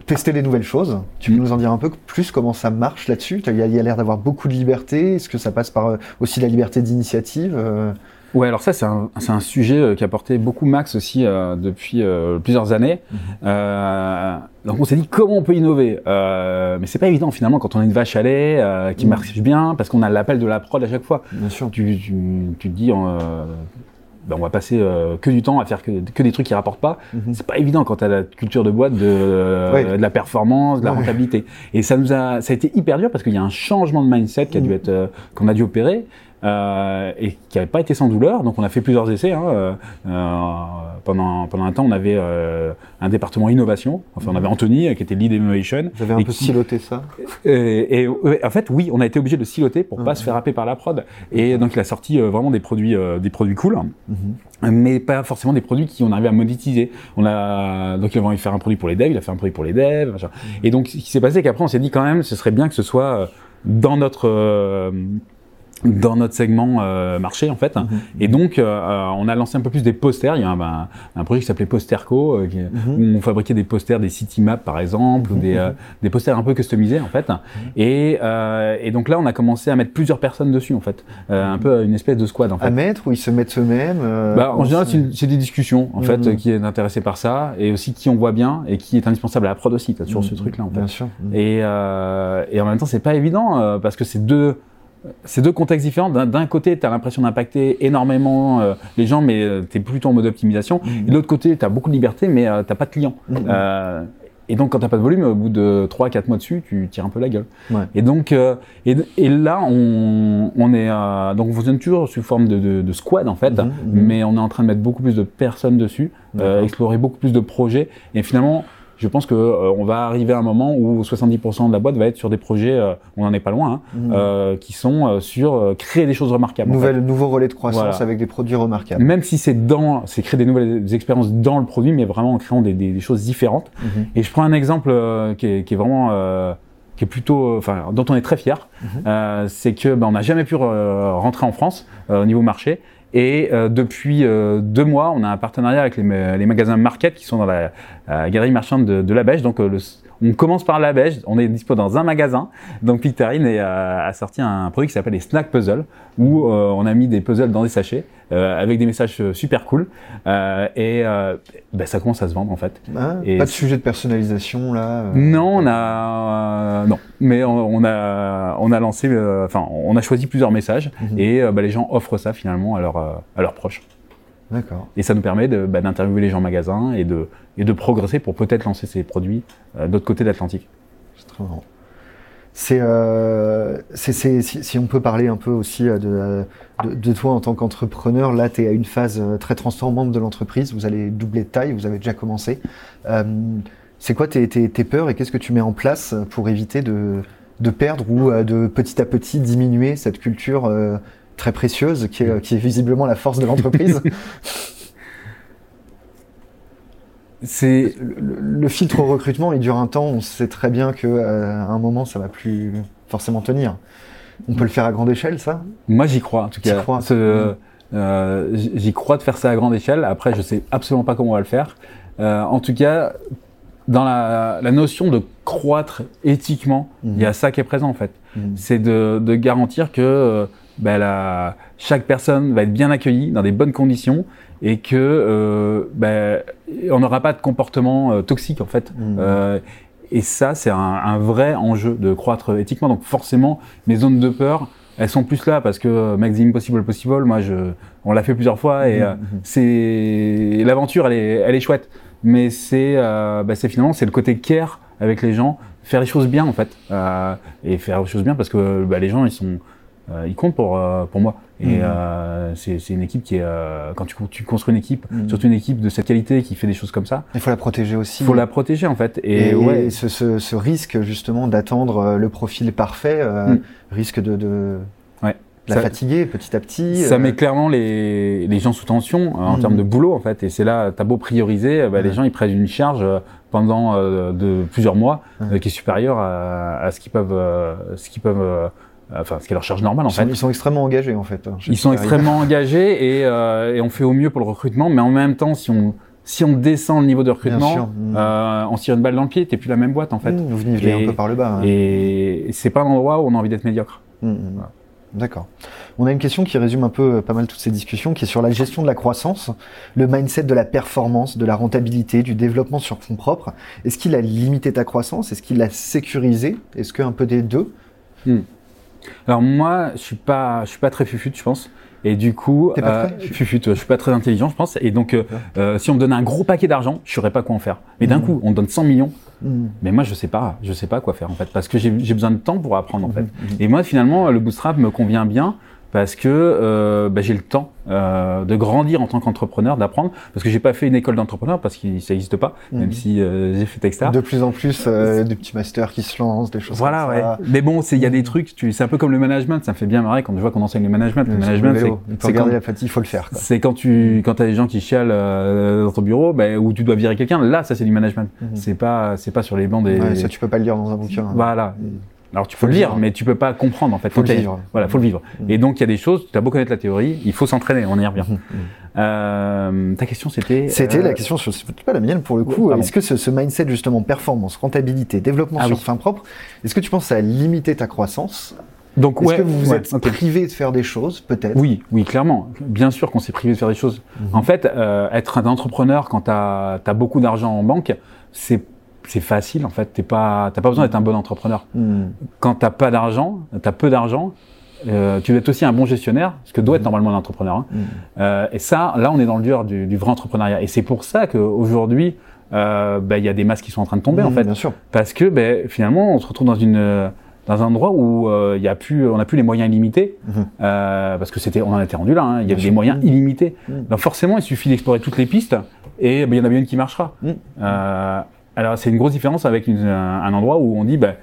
S1: tester des nouvelles choses. Tu peux
S2: Mm.
S1: nous en dire un peu plus comment ça marche là-dessus? Il y a, l'air d'avoir beaucoup de liberté. Est-ce que ça passe par euh, aussi la liberté d'initiative euh,
S2: Ouais, alors ça, c'est un, c'est un sujet euh, qui a porté beaucoup Max aussi euh, depuis euh, plusieurs années. Euh, donc on s'est dit comment on peut innover. Mais c'est pas évident finalement quand on a une vache à lait qui
S1: Mhm.
S2: marche bien parce qu'on a l'appel de la prod à chaque fois.
S1: Bien sûr.
S2: Tu, tu, tu te dis, ben, on va passer euh, que du temps à faire que, que des trucs qui rapportent pas.
S1: Mhm.
S2: C'est pas évident quand tu as la culture de boîte de, euh, de la performance, de la rentabilité. Et ça nous a, ça a été hyper dur parce qu'il y a un changement de mindset qui a dû
S1: Mhm.
S2: être, euh, qu'on a dû opérer. Euh, et qui n'avait pas été sans douleur, donc on a fait plusieurs essais. Hein, euh, euh, pendant pendant un temps, on avait euh, un département innovation. Enfin, on avait Anthony euh, qui était lead innovation.
S1: Vous avez un
S2: Et
S1: peu
S2: qui-
S1: siloté ça
S2: et, et, ouais, en fait, oui, on a été obligé de siloter pour pas
S1: Mhm.
S2: se faire happer par la prod. Et donc, il a sorti euh, vraiment des produits, euh, des produits cool,
S1: Mhm.
S2: mais pas forcément des produits qui on arrivait à monétiser. On a donc il a envie de faire un produit pour les devs, il a fait un produit pour les devs. machin. Et donc, ce qui s'est passé, c'est qu'après, on s'est dit quand même, ce serait bien que ce soit euh, dans notre euh, dans notre segment euh, marché en fait.
S1: Mhm.
S2: Et donc, euh, euh, on a lancé un peu plus des posters. Il y a un, ben, un projet qui s'appelait Posterco, euh, qui-
S1: Mhm.
S2: où on fabriquait des posters, des city maps par exemple, ou
S1: Mhm.
S2: des, euh, des posters un peu customisés en fait. Et, euh, et donc là, on a commencé à mettre plusieurs personnes dessus en fait, Euh, un peu une espèce de squad en fait.
S1: À mettre ou ils se mettent eux-mêmes euh,
S2: Bah, en général,
S1: c'est-
S2: des discussions en fait,
S1: Mhm.
S2: qui est intéressé par ça, et aussi qui on voit bien et qui est indispensable à la prod aussi. T'as toujours ce
S1: Mhm.
S2: truc-là en fait.
S1: Bien sûr. Mhm.
S2: Et, euh, et en même temps, c'est pas évident euh, parce que c'est deux, c'est deux contextes différents. D'un- côté, tu as l'impression d'impacter énormément euh, les gens, mais euh, tu es plutôt en mode optimisation.
S1: Mhm.
S2: Et de l'autre côté, tu as beaucoup de liberté, mais euh, t'as pas de clients.
S1: Mhm.
S2: Euh, et donc, quand t'as pas de volume, au bout de 3-4 mois dessus, tu tires un peu la gueule.
S1: Ouais.
S2: Et donc, euh, et, et là, on, on est, donc on fonctionne toujours sous forme de, de, de squad en fait,
S1: Mhm, mhm.
S2: mais on est en train de mettre beaucoup plus de personnes dessus, explorer beaucoup plus de projets, et finalement, je pense que euh, on va arriver à un moment où 70% de la boîte va être sur des projets, euh, on n'en est pas loin, hein,
S1: Mhm.
S2: euh, qui sont euh, sur euh, créer des choses remarquables. en fait.
S1: Nouvelle, nouveau relais de croissance
S2: Voilà.
S1: avec des produits remarquables.
S2: Même si c'est dans, c'est créer des nouvelles expériences dans le produit, mais vraiment en créant des, des, des choses différentes.
S1: Mhm.
S2: Et je prends un exemple euh, qui, est, qui est vraiment, euh, qui est plutôt, enfin, dont on est très fier.
S1: Mhm.
S2: Euh, c'est que ben, on n'a jamais pu euh, rentrer en France euh, au niveau marché. Et euh, depuis euh, deux mois, on a un partenariat avec les, ma- les magasins Market qui sont dans la, galerie marchande de, la Beige. Donc, euh, le- on commence par la Beige. On est dispo dans un magasin. Donc, Pictarine est, euh, a sorti un produit qui s'appelle les Snack Puzzles, où euh, on a mis des puzzles dans des sachets euh, avec des messages euh, super cool. Euh, et euh, ben, ça commence à se vendre en fait.
S1: Ah,
S2: Et
S1: pas de sujet de personnalisation là.
S2: Non, on a euh, non, mais on, on a on a lancé, euh, enfin, on a choisi plusieurs messages
S1: Mhm.
S2: et bah, les gens offrent ça finalement à leurs à leurs proches.
S1: D'accord.
S2: Et ça nous permet de, bah, d'interviewer les gens en magasin et de et de progresser pour peut-être lancer ces produits euh, de l'autre côté de l'Atlantique.
S1: C'est très marrant. C'est, euh, c'est, c'est- si, si on peut parler un peu aussi euh, de, de, de toi en tant qu'entrepreneur, là tu es à une phase euh, très transformante de l'entreprise, vous allez doubler de taille, vous avez déjà commencé. Euh, c'est quoi tes, tes, tes peurs et qu'est-ce que tu mets en place pour éviter de, de perdre ou euh, de petit à petit diminuer cette culture euh, très précieuse qui est, qui est visiblement la force de l'entreprise
S2: C'est
S1: le, filtre au recrutement, il dure un temps. On sait très bien que euh, à un moment, ça va plus forcément tenir. On peut le faire à grande échelle, ça?
S2: Moi j'y crois en tout cas.
S1: crois?
S2: Ce- euh, j'y crois de faire ça à grande échelle. Après, je sais absolument pas comment on va le faire. Euh, en tout cas, dans la, la notion de croître éthiquement, il y a ça qui est présent en fait.
S1: Mhm.
S2: C'est de, de garantir que bah, la- chaque personne va être bien accueillie dans des bonnes conditions et que euh, bah, on n'aura pas de comportement euh, toxique en fait.
S1: Mhm.
S2: Euh, et ça, c'est un, un vrai enjeu de croître éthiquement. Donc forcément, mes zones de peur, elles sont plus là parce que euh, Make the Impossible Possible, moi, je, on l'a fait plusieurs fois et
S1: Mhm,
S2: euh,
S1: mhm.
S2: c'est l'aventure, elle est, elle est chouette. Mais c'est, euh, bah, c'est finalement, c'est le côté care avec les gens, faire les choses bien en fait, euh, et faire les choses bien parce que bah, les gens, ils sont, euh, ils comptent pour euh, pour moi. Et euh, c'est c'est une équipe qui est, euh, quand tu, tu construis une équipe,
S1: Mhm.
S2: surtout une équipe de cette qualité qui fait des choses comme ça,
S1: Il faut la protéger aussi.
S2: il faut la protéger en fait. Et,
S1: Et,
S2: ouais,
S1: ce, ce, ce risque justement d'attendre le profil parfait euh,
S2: Mm.
S1: risque de, de
S2: Ouais.
S1: la
S2: Ça-
S1: fatiguer petit à petit.
S2: Ça
S1: euh,
S2: met clairement les, les gens sous tension euh, en
S1: Mhm.
S2: termes de boulot en fait. Et c'est là, t'as beau prioriser, euh, bah, les
S1: Ouais.
S2: gens ils prennent une charge euh, pendant euh, de plusieurs mois euh, qui est supérieure à, à ce qu'ils peuvent, euh, ce qu'ils peuvent, euh, enfin ce qui est leur charge normale en
S1: ils, sont,
S2: fait.
S1: ils sont extrêmement engagés en fait. hein,
S2: Ils sont extrêmement engagés et, euh, et on fait au mieux pour le recrutement, mais en même temps si on si on descend le niveau de recrutement,
S1: Mm.
S2: euh, on se tire une balle dans le pied, t'es plus la même boîte en fait.
S1: Mm, vous
S2: Et-
S1: un peu par le bas. hein.
S2: Et c'est pas un endroit où on a envie d'être médiocre.
S1: Mm, mm.
S2: Voilà.
S1: D'accord. On a une question qui résume un peu euh, pas mal toutes ces discussions, qui est sur la gestion de la croissance, le mindset de la performance, de la rentabilité, du développement sur fonds propres. Est-ce qu'il a limité ta croissance? Est-ce qu'il l'a sécurisé? Est-ce qu'un peu des deux?
S2: Alors moi, je suis pas, je suis pas très fufute, je pense. Et du coup, euh, fufute, je suis pas très intelligent, je pense. Et donc, euh, euh, si on me donnait un gros paquet d'argent, je saurais pas quoi en faire. Mais d'un
S1: Mhm.
S2: coup, on me donne 100 millions,
S1: Mm.
S2: mais moi, je sais pas, je sais pas quoi faire en fait, parce que j'ai besoin de temps pour apprendre en fait.
S1: Mhm, mhm.
S2: Et moi, finalement, le bootstrap me convient bien parce que euh, bah, j'ai le temps euh, de grandir en tant qu'entrepreneur, d'apprendre, parce que j'ai pas fait une école d'entrepreneur parce que ça n'existe pas, même
S1: Mhm.
S2: si euh, j'ai fait Techstar.
S1: De plus en plus, euh, des petits masters qui se lancent, des choses
S2: Voilà,
S1: comme
S2: ouais.
S1: ça.
S2: Mais bon, il y a des trucs. C'est un peu comme le management. Ça me fait bien marrer quand je vois qu'on enseigne le management. Le management, c'est quand,
S1: la fatigue, il faut le faire.
S2: c'est quand tu quand as des gens qui chialent euh, dans ton bureau, ben, où tu dois virer quelqu'un. Là, ça c'est du management.
S1: Mhm.
S2: C'est pas c'est pas sur les bancs des.
S1: Ouais, ça, tu peux pas le lire dans un bouquin. hein.
S2: Voilà. Alors tu
S1: Faut
S2: peux le
S1: le
S2: lire,
S1: vivre.
S2: mais tu peux pas comprendre en fait.
S1: Faut le
S2: y ait-
S1: vivre.
S2: Voilà, faut le vivre.
S1: Mhm.
S2: Et donc il y a des choses. Tu as beau connaître la théorie, il faut s'entraîner. On y revient.
S1: Mhm.
S2: Euh, ta question c'était.
S1: C'était
S2: euh,
S1: la question, sur- c'est pas la mienne pour le coup.
S2: pardon.
S1: Est-ce que ce, ce mindset justement performance, rentabilité, développement
S2: Ah
S1: sur
S2: oui.
S1: fin propre, est-ce que tu penses a limité ta croissance?
S2: Donc
S1: Est-ce
S2: ouais.
S1: que vous vous
S2: ouais,
S1: êtes privé de faire des choses, peut-être?
S2: Oui, oui, clairement. Bien sûr qu'on s'est privé de faire des choses.
S1: Mhm.
S2: En fait, euh, être un entrepreneur quand tu as, beaucoup d'argent en banque, c'est c'est facile en fait. T'es pas, t'as pas besoin d'être un bon entrepreneur.
S1: Hmm.
S2: Quand t'as pas d'argent, t'as peu d'argent, euh, tu dois être aussi un bon gestionnaire, ce que doit être normalement un entrepreneur. hein.
S1: Hmm.
S2: Euh, et ça, là, on est dans le dur du, du vrai entrepreneuriat. Et c'est pour ça qu'aujourd'hui, euh, bah, il y a des masques qui sont en train de tomber en
S1: Hmm,
S2: fait,
S1: Bien sûr.
S2: parce que ben, finalement, on se retrouve dans une euh, dans un endroit où euh, il y a plus, on n'a plus les moyens illimités, euh, parce que c'était, on en était rendu là. hein, il y avait des moyens illimités. Donc forcément, il suffit d'explorer toutes les pistes et ben, il y en a bien une qui marchera. Alors c'est une grosse différence avec une- un, un endroit où on dit ben,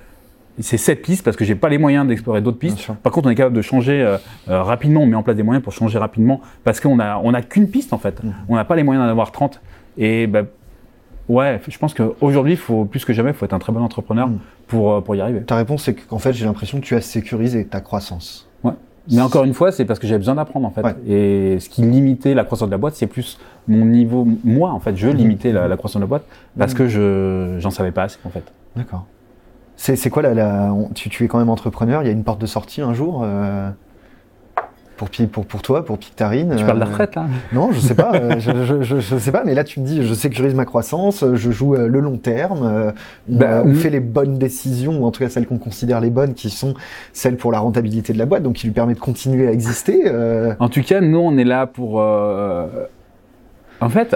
S2: c'est cette piste parce que j'ai pas les moyens d'explorer d'autres pistes. Par contre, on est capable de changer euh, euh, rapidement, on met en place des moyens pour changer rapidement parce qu'on a on a qu'une piste en fait.
S1: Mhm.
S2: On n'a pas les moyens d'en avoir 30 et ben ouais, je pense qu'aujourd'hui, faut plus que jamais, il faut être un très bon entrepreneur
S1: Mhm.
S2: pour euh, pour y arriver.
S1: Ta réponse, c'est qu'en fait, j'ai l'impression que tu as sécurisé ta croissance.
S2: Mais encore une fois, c'est parce que j'avais besoin d'apprendre en fait.
S1: Ouais.
S2: Et ce qui limitait la croissance de la boîte, c'est plus mon niveau, moi en fait, je
S1: Mhm.
S2: limitais la, la croissance de la boîte parce
S1: Mhm.
S2: que je j'en savais pas assez en fait.
S1: D'accord. C'est quoi la, la tu, tu es quand même entrepreneur, il y a une porte de sortie un jour euh, pour, pour, pour toi, pour Pictarine
S2: Tu parles de la
S1: euh,
S2: retraite là
S1: Non, je sais pas, euh, je, je, je, je sais pas, mais là tu me dis, je sécurise ma croissance, euh, je joue le long terme, on, on
S2: mm.
S1: fait les bonnes décisions, ou en tout cas celles qu'on considère les bonnes, qui sont celles pour la rentabilité de la boîte, donc qui lui permet de continuer à exister.
S2: En tout cas, nous, on est là pour. euh, En fait,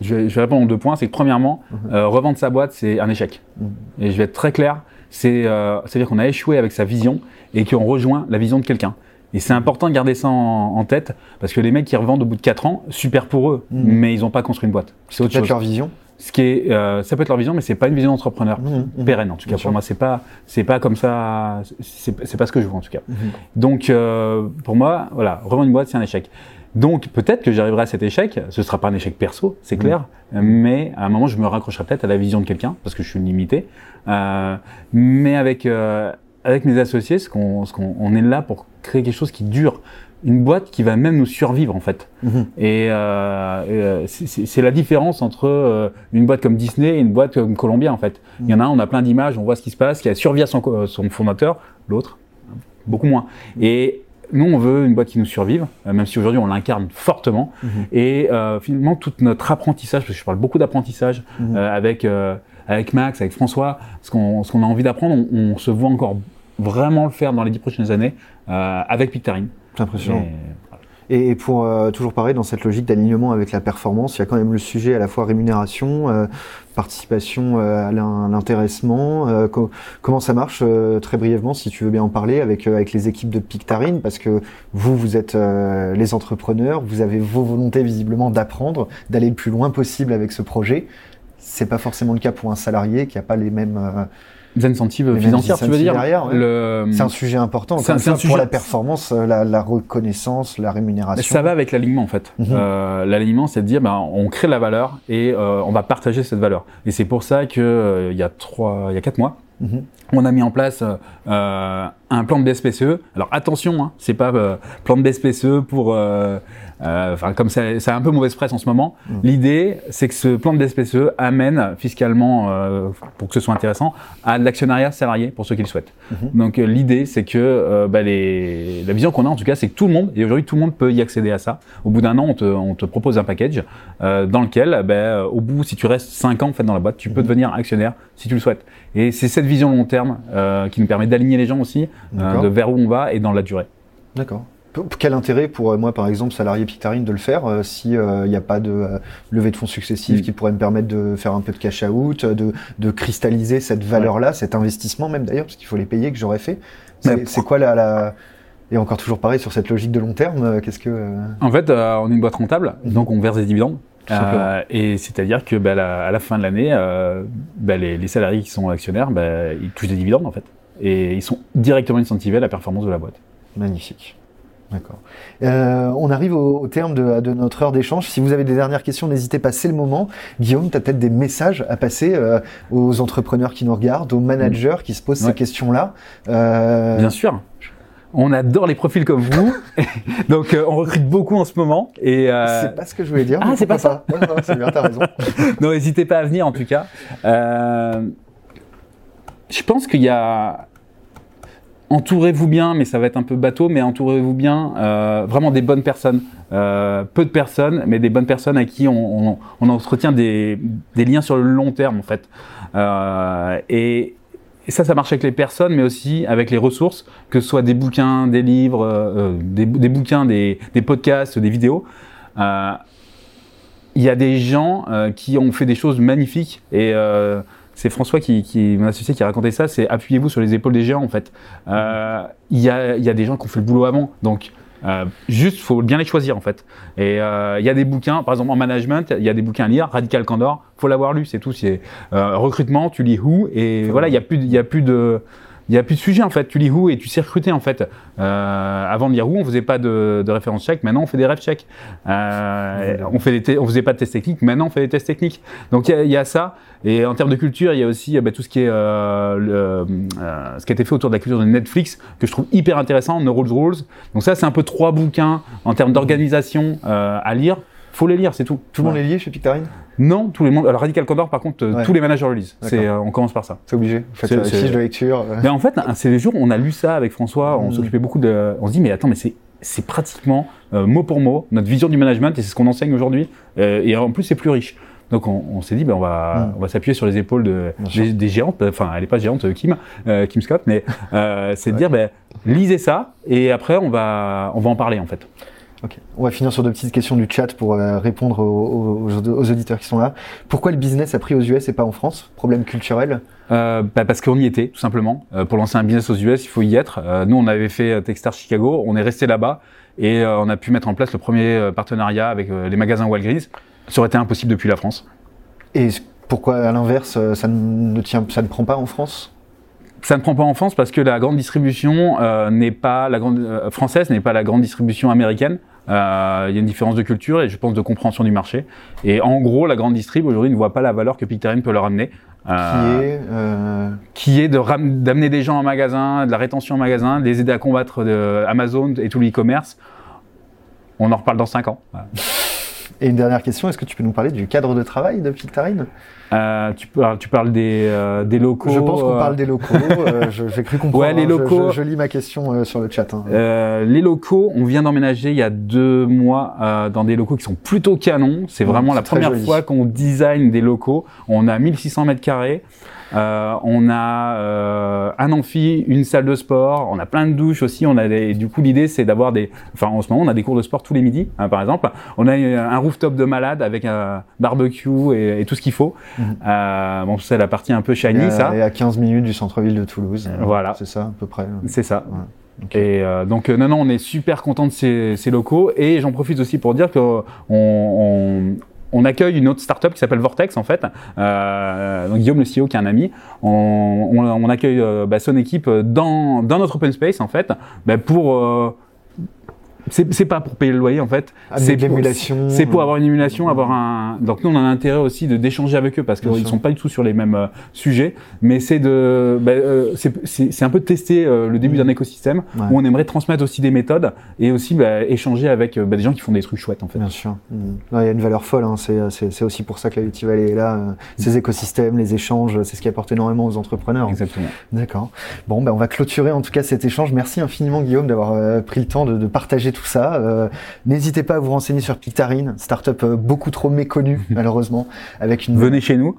S2: je vais, je vais répondre en deux points. C'est que premièrement,
S1: Mhm.
S2: euh, revendre sa boîte, c'est un échec.
S1: Mhm.
S2: Et je vais être très clair. C'est, euh, c'est-à-dire qu'on a échoué avec sa vision et qu'on rejoint la vision de quelqu'un. Et c'est important de garder ça en, en tête parce que les mecs qui revendent au bout de 4 ans, super pour eux,
S1: Mhm.
S2: mais ils n'ont pas construit une boîte. C'est autre chose.
S1: leur vision.
S2: Ce qui est, euh, ça peut être leur vision, mais c'est pas une vision d'entrepreneur
S1: Mhm, mhm.
S2: pérenne en tout cas. Pour
S1: sûr.
S2: moi, c'est pas, c'est pas comme ça. C'est, pas ce que je vois en tout cas. Donc, euh, pour moi, voilà, revendre une boîte, c'est un échec. Donc, peut-être que j'arriverai à cet échec. Ce sera pas un échec perso, c'est clair. Mais à un moment, je me raccrocherai peut-être à la vision de quelqu'un parce que je suis limité. Euh, mais avec euh, avec mes associés, ce qu'on, ce qu'on, on est là pour créer quelque chose qui dure. une boîte qui va même nous survivre en fait.
S1: Mhm.
S2: Et, euh, et, euh, c'est- la différence entre euh, une boîte comme Disney et une boîte comme Columbia en fait. Il y en a un, on a plein d'images, on voit ce qui se passe, qui a survécu à son, co- son fondateur, l'autre beaucoup moins. Et nous, on veut une boîte qui nous survive, euh, même si aujourd'hui on l'incarne fortement.
S1: Mhm.
S2: Et euh, finalement, tout notre apprentissage, parce que je parle beaucoup d'apprentissage
S1: Mhm.
S2: euh, avec euh, avec Max, avec François, ce qu'on ce qu'on a envie d'apprendre, on, on se voit encore vraiment le faire dans les dix prochaines années euh, avec Pictarine.
S1: C'est impressionnant.
S2: Et-
S1: Et pour euh, toujours pareil, dans cette logique d'alignement avec la performance, il y a quand même le sujet à la fois rémunération, euh, participation euh, à l'in- l'intéressement. euh, co- comment ça marche euh, très brièvement, si tu veux bien en parler, avec, euh, avec les équipes de Pictarine Parce que vous, vous êtes euh, les entrepreneurs, vous avez vos volontés visiblement d'apprendre, d'aller le plus loin possible avec ce projet. C'est pas forcément le cas pour un salarié qui a pas les mêmes.
S2: Des incentives
S1: Les
S2: financières, tu veux dire
S1: derrière, ouais.
S2: Le-
S1: c'est un sujet important.
S2: C'est un- un
S1: fois, pour
S2: sujet-
S1: la performance, euh, la, la reconnaissance, la rémunération.
S2: Ça va avec l'alignement en fait.
S1: Mhm.
S2: Euh, l'alignement, c'est de dire, ben, on crée de la valeur et euh, on va partager cette valeur. Et c'est pour ça que euh, il y a trois, il y a quatre mois,
S1: Mhm.
S2: On a mis en place euh, un plan de BSPCE. Alors attention, hein, c'est pas euh, plan de BSPCE pour, euh, euh, enfin comme ça, ça a un peu mauvaise presse en ce moment.
S1: Mhm.
S2: L'idée, c'est que ce plan de BSPCE amène fiscalement, euh, pour que ce soit intéressant, à l'actionnariat salarié pour ceux qui le souhaitent.
S1: Mhm.
S2: Donc euh, l'idée, c'est que euh, bah, les... la vision qu'on a en tout cas, c'est que tout le monde, et aujourd'hui tout le monde peut y accéder à ça. Au bout d'un an, on te, on te propose un package euh, dans lequel, bah, euh, au bout, si tu restes 5 ans en fait dans la boîte, tu peux
S1: Mhm.
S2: devenir actionnaire si tu le souhaites. Et c'est cette vision long terme euh, qui nous permet d'aligner les gens aussi, euh, de vers où on va et dans la durée.
S1: D'accord. Quel intérêt pour euh, moi, par exemple, salarié Pictarine, de le faire euh, si il n'y a pas de euh, levée de fonds successive
S2: Mm.
S1: qui pourrait me permettre de faire un peu de cash out, de, de cristalliser cette valeur-là, cet investissement même d'ailleurs, parce qu'il faut les payer que j'aurais fait. C'est quoi la, la... Et encore toujours pareil sur cette logique de long terme, qu'est-ce que...
S2: En fait, on est une boîte rentable,
S1: Mhm.
S2: donc on verse des dividendes. Euh, et c'est-à-dire que bah, la- à la fin de l'année, euh, bah, les, les salariés qui sont actionnaires, bah, ils touchent des dividendes en fait. Et ils sont directement incentivés à la performance de la boîte.
S1: Magnifique. D'accord. Euh, on arrive au, au terme de, de notre heure d'échange. Si vous avez des dernières questions, n'hésitez pas, c'est le moment. Guillaume, tu as peut-être des messages à passer aux entrepreneurs qui nous regardent, aux managers qui se posent ces questions-là.
S2: Bien sûr. On adore les profils comme vous, donc euh, on recrute beaucoup en ce moment. Et euh,
S1: C'est pas ce que je voulais dire.
S2: Ah, c'est pas.
S1: Ouais, non, c'est bien, t'as raison.
S2: non, n'hésitez pas à venir en tout cas. Euh, je pense qu'il y a. Entourez-vous bien, mais ça va être un peu bateau, mais entourez-vous bien euh, vraiment des bonnes personnes. Euh, peu de personnes, mais des bonnes personnes à qui on, on, on entretient des, des liens sur le long terme en fait. Euh, et, et ça, ça marche avec les personnes, mais aussi avec les ressources, que ce soit des bouquins, des livres, euh, des, des bouquins, des, podcasts, des vidéos. Euh, il y a des gens euh, qui ont fait des choses magnifiques et euh, c'est François qui, qui mon associé qui a raconté ça. C'est appuyez-vous sur les épaules des géants en fait. Euh, Il y, a, y a des gens qui ont fait le boulot avant, donc euh, juste faut bien les choisir en fait. Et euh, il y a des bouquins, par exemple en management, il y a des bouquins à lire. Radical Candor, faut l'avoir lu, c'est tout. C'est euh, recrutement, tu lis Who et voilà, il y a plus, de- il y a plus de il y a plus de sujet en fait. Tu lis Who et tu sais recruter en fait. Euh, avant de lire Who, on faisait pas de, de référence check. Maintenant, on fait des ref check. Euh, on fait des on faisait pas de tests techniques. Maintenant, on fait des tests techniques. Donc il y y a ça. Et en termes de culture, il y a aussi euh, bah, tout ce qui est euh, le, euh, ce qui a été fait autour de la culture de Netflix que je trouve hyper intéressant. No Rules Rules. Donc ça, c'est un peu trois bouquins en termes d'organisation euh, à lire. Faut les lire, c'est tout.
S1: Tout le monde est lié chez Pictarine?
S2: Non, tous les monde. Alors Radical Candor, par contre, euh,
S1: Ouais.
S2: tous les managers le lisent. C'est, euh, on commence par ça.
S1: C'est obligé. Vous faites
S2: C'est-
S1: euh, fiche de lecture. euh.
S2: Mais en fait, c'est les jours où on a lu ça avec François, on
S1: Mm.
S2: s'occupait beaucoup de. On se dit, mais attends, mais c'est c'est pratiquement euh, mot pour mot notre vision du management et c'est ce qu'on enseigne aujourd'hui. Euh, et en plus, c'est plus riche. Donc on, on s'est dit, ben on va
S1: Mm.
S2: on va s'appuyer sur les épaules de des, des géantes. Enfin, elle est pas géante, euh, Kim, euh, Kim Scott, mais euh, c'est de dire, ben lisez ça et après on va on va en parler en fait.
S1: Ok. On va finir sur deux petites questions du chat pour euh, répondre aux, aux- aux auditeurs qui sont là. Pourquoi le business a pris aux US et pas en France? Problème culturel?
S2: Euh, bah, parce qu'on y était, tout simplement. Euh, pour lancer un business aux US, il faut y être. Euh, nous, on avait fait Techstar Chicago, on est resté là-bas et on a pu mettre en place le premier partenariat avec les magasins Walgreens. Ça aurait été impossible depuis la France.
S1: Et pourquoi, à l'inverse, ça ne, tient, ça ne prend pas en France?
S2: Ça ne prend pas en France parce que la grande distribution n'est pas la grande française n'est pas la grande distribution américaine. Euh, Il y a une différence de culture et je pense de compréhension du marché. Et en gros, la grande distrib aujourd'hui ne voit pas la valeur que Pictarine peut leur amener.
S1: Qui
S2: Euh,
S1: est euh,
S2: qui est de d'amener des gens en magasin, de la rétention en magasin, de les aider à combattre de Amazon et tout l'e-commerce On en reparle dans 5 ans.
S1: Et une dernière question, est-ce que tu peux nous parler du cadre de travail de Pictarine
S2: euh, tu, parles, tu parles des, euh, des locaux.
S1: Je pense qu'on euh, parle des locaux. Euh, J'ai cru comprendre.
S2: Ouais, les
S1: hein.
S2: locaux.
S1: Je, je, je, lis ma question sur le chat. Hein.
S2: les locaux, on vient d'emménager il y a deux mois dans des locaux qui sont plutôt canons. C'est vraiment la première
S1: joli.
S2: fois qu'on design des locaux. On a 1600 mètres carrés. Euh, on a euh, un amphi, une salle de sport, on a plein de douches aussi. On a des, du coup l'idée c'est d'avoir des, enfin en ce moment on a des cours de sport tous les midis hein, par exemple. On a un rooftop de malade avec un barbecue et, et tout ce qu'il faut.
S1: Mhm.
S2: Euh, bon c'est la partie un peu shiny
S1: et à,
S2: ça.
S1: Et à 15 minutes du centre-ville de Toulouse.
S2: Voilà.
S1: C'est ça à peu près.
S2: C'est ça.
S1: Ouais. Okay.
S2: Et euh, donc non non on est super content de ces, ces locaux et j'en profite aussi pour dire que on, on on accueille une autre startup qui s'appelle Vortex en fait. Euh, Guillaume le CEO qui est un ami, on, accueille euh, bah, son équipe dans, dans notre open space en fait bah, pour euh, c'est pas pour payer le loyer en fait.
S1: C'est l'émulation.
S2: C'est pour avoir une émulation, avoir un. Donc nous on a un intérêt aussi de d'échanger avec eux parce qu'ils sont pas du tout sur les mêmes euh, sujets, mais c'est de, bah, euh, c'est un peu de tester euh, le début mmh. d'un écosystème
S1: ouais.
S2: où on aimerait transmettre aussi des méthodes et aussi bah, échanger avec bah, des gens qui font des trucs chouettes en fait.
S1: Bien sûr. Mmh. Il y a une valeur folle. Hein. C'est aussi pour ça que la Valley est là. Mmh. Ces écosystèmes, les échanges, c'est ce qui apporte énormément aux entrepreneurs.
S2: Exactement.
S1: D'accord. Bon, ben on va clôturer en tout cas cet échange. Merci infiniment Guillaume d'avoir euh, pris le temps de, de partager tout ça. Euh, N'hésitez pas à vous renseigner sur Pictarine, startup euh, beaucoup trop méconnue malheureusement, avec une.
S2: Venez chez nous.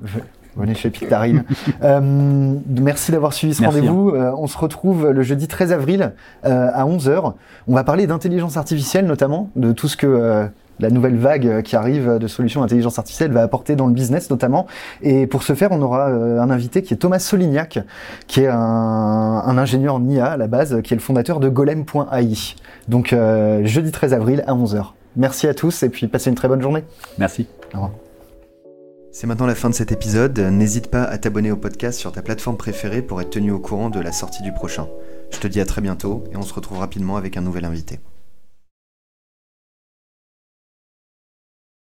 S1: Venez chez Pictarine. euh, merci d'avoir suivi ce rendez-vous. Euh, on se retrouve le jeudi 13 avril euh, à 11h. On va parler d'intelligence artificielle notamment, de tout ce que euh, la nouvelle vague qui arrive de solutions d'intelligence artificielle va apporter dans le business notamment. Et pour ce faire, on aura euh, un invité qui est Thomas Solignac, qui est un, un ingénieur en IA à la base, qui est le fondateur de golem.ai. Donc euh, jeudi 13 avril à 11h. Merci à tous et puis passez une très bonne journée.
S2: Merci.
S1: Au revoir. C'est maintenant la fin de cet épisode. N'hésite pas à t'abonner au podcast sur ta plateforme préférée pour être tenu au courant de la sortie du prochain. Je te dis à très bientôt et on se retrouve rapidement avec un nouvel invité.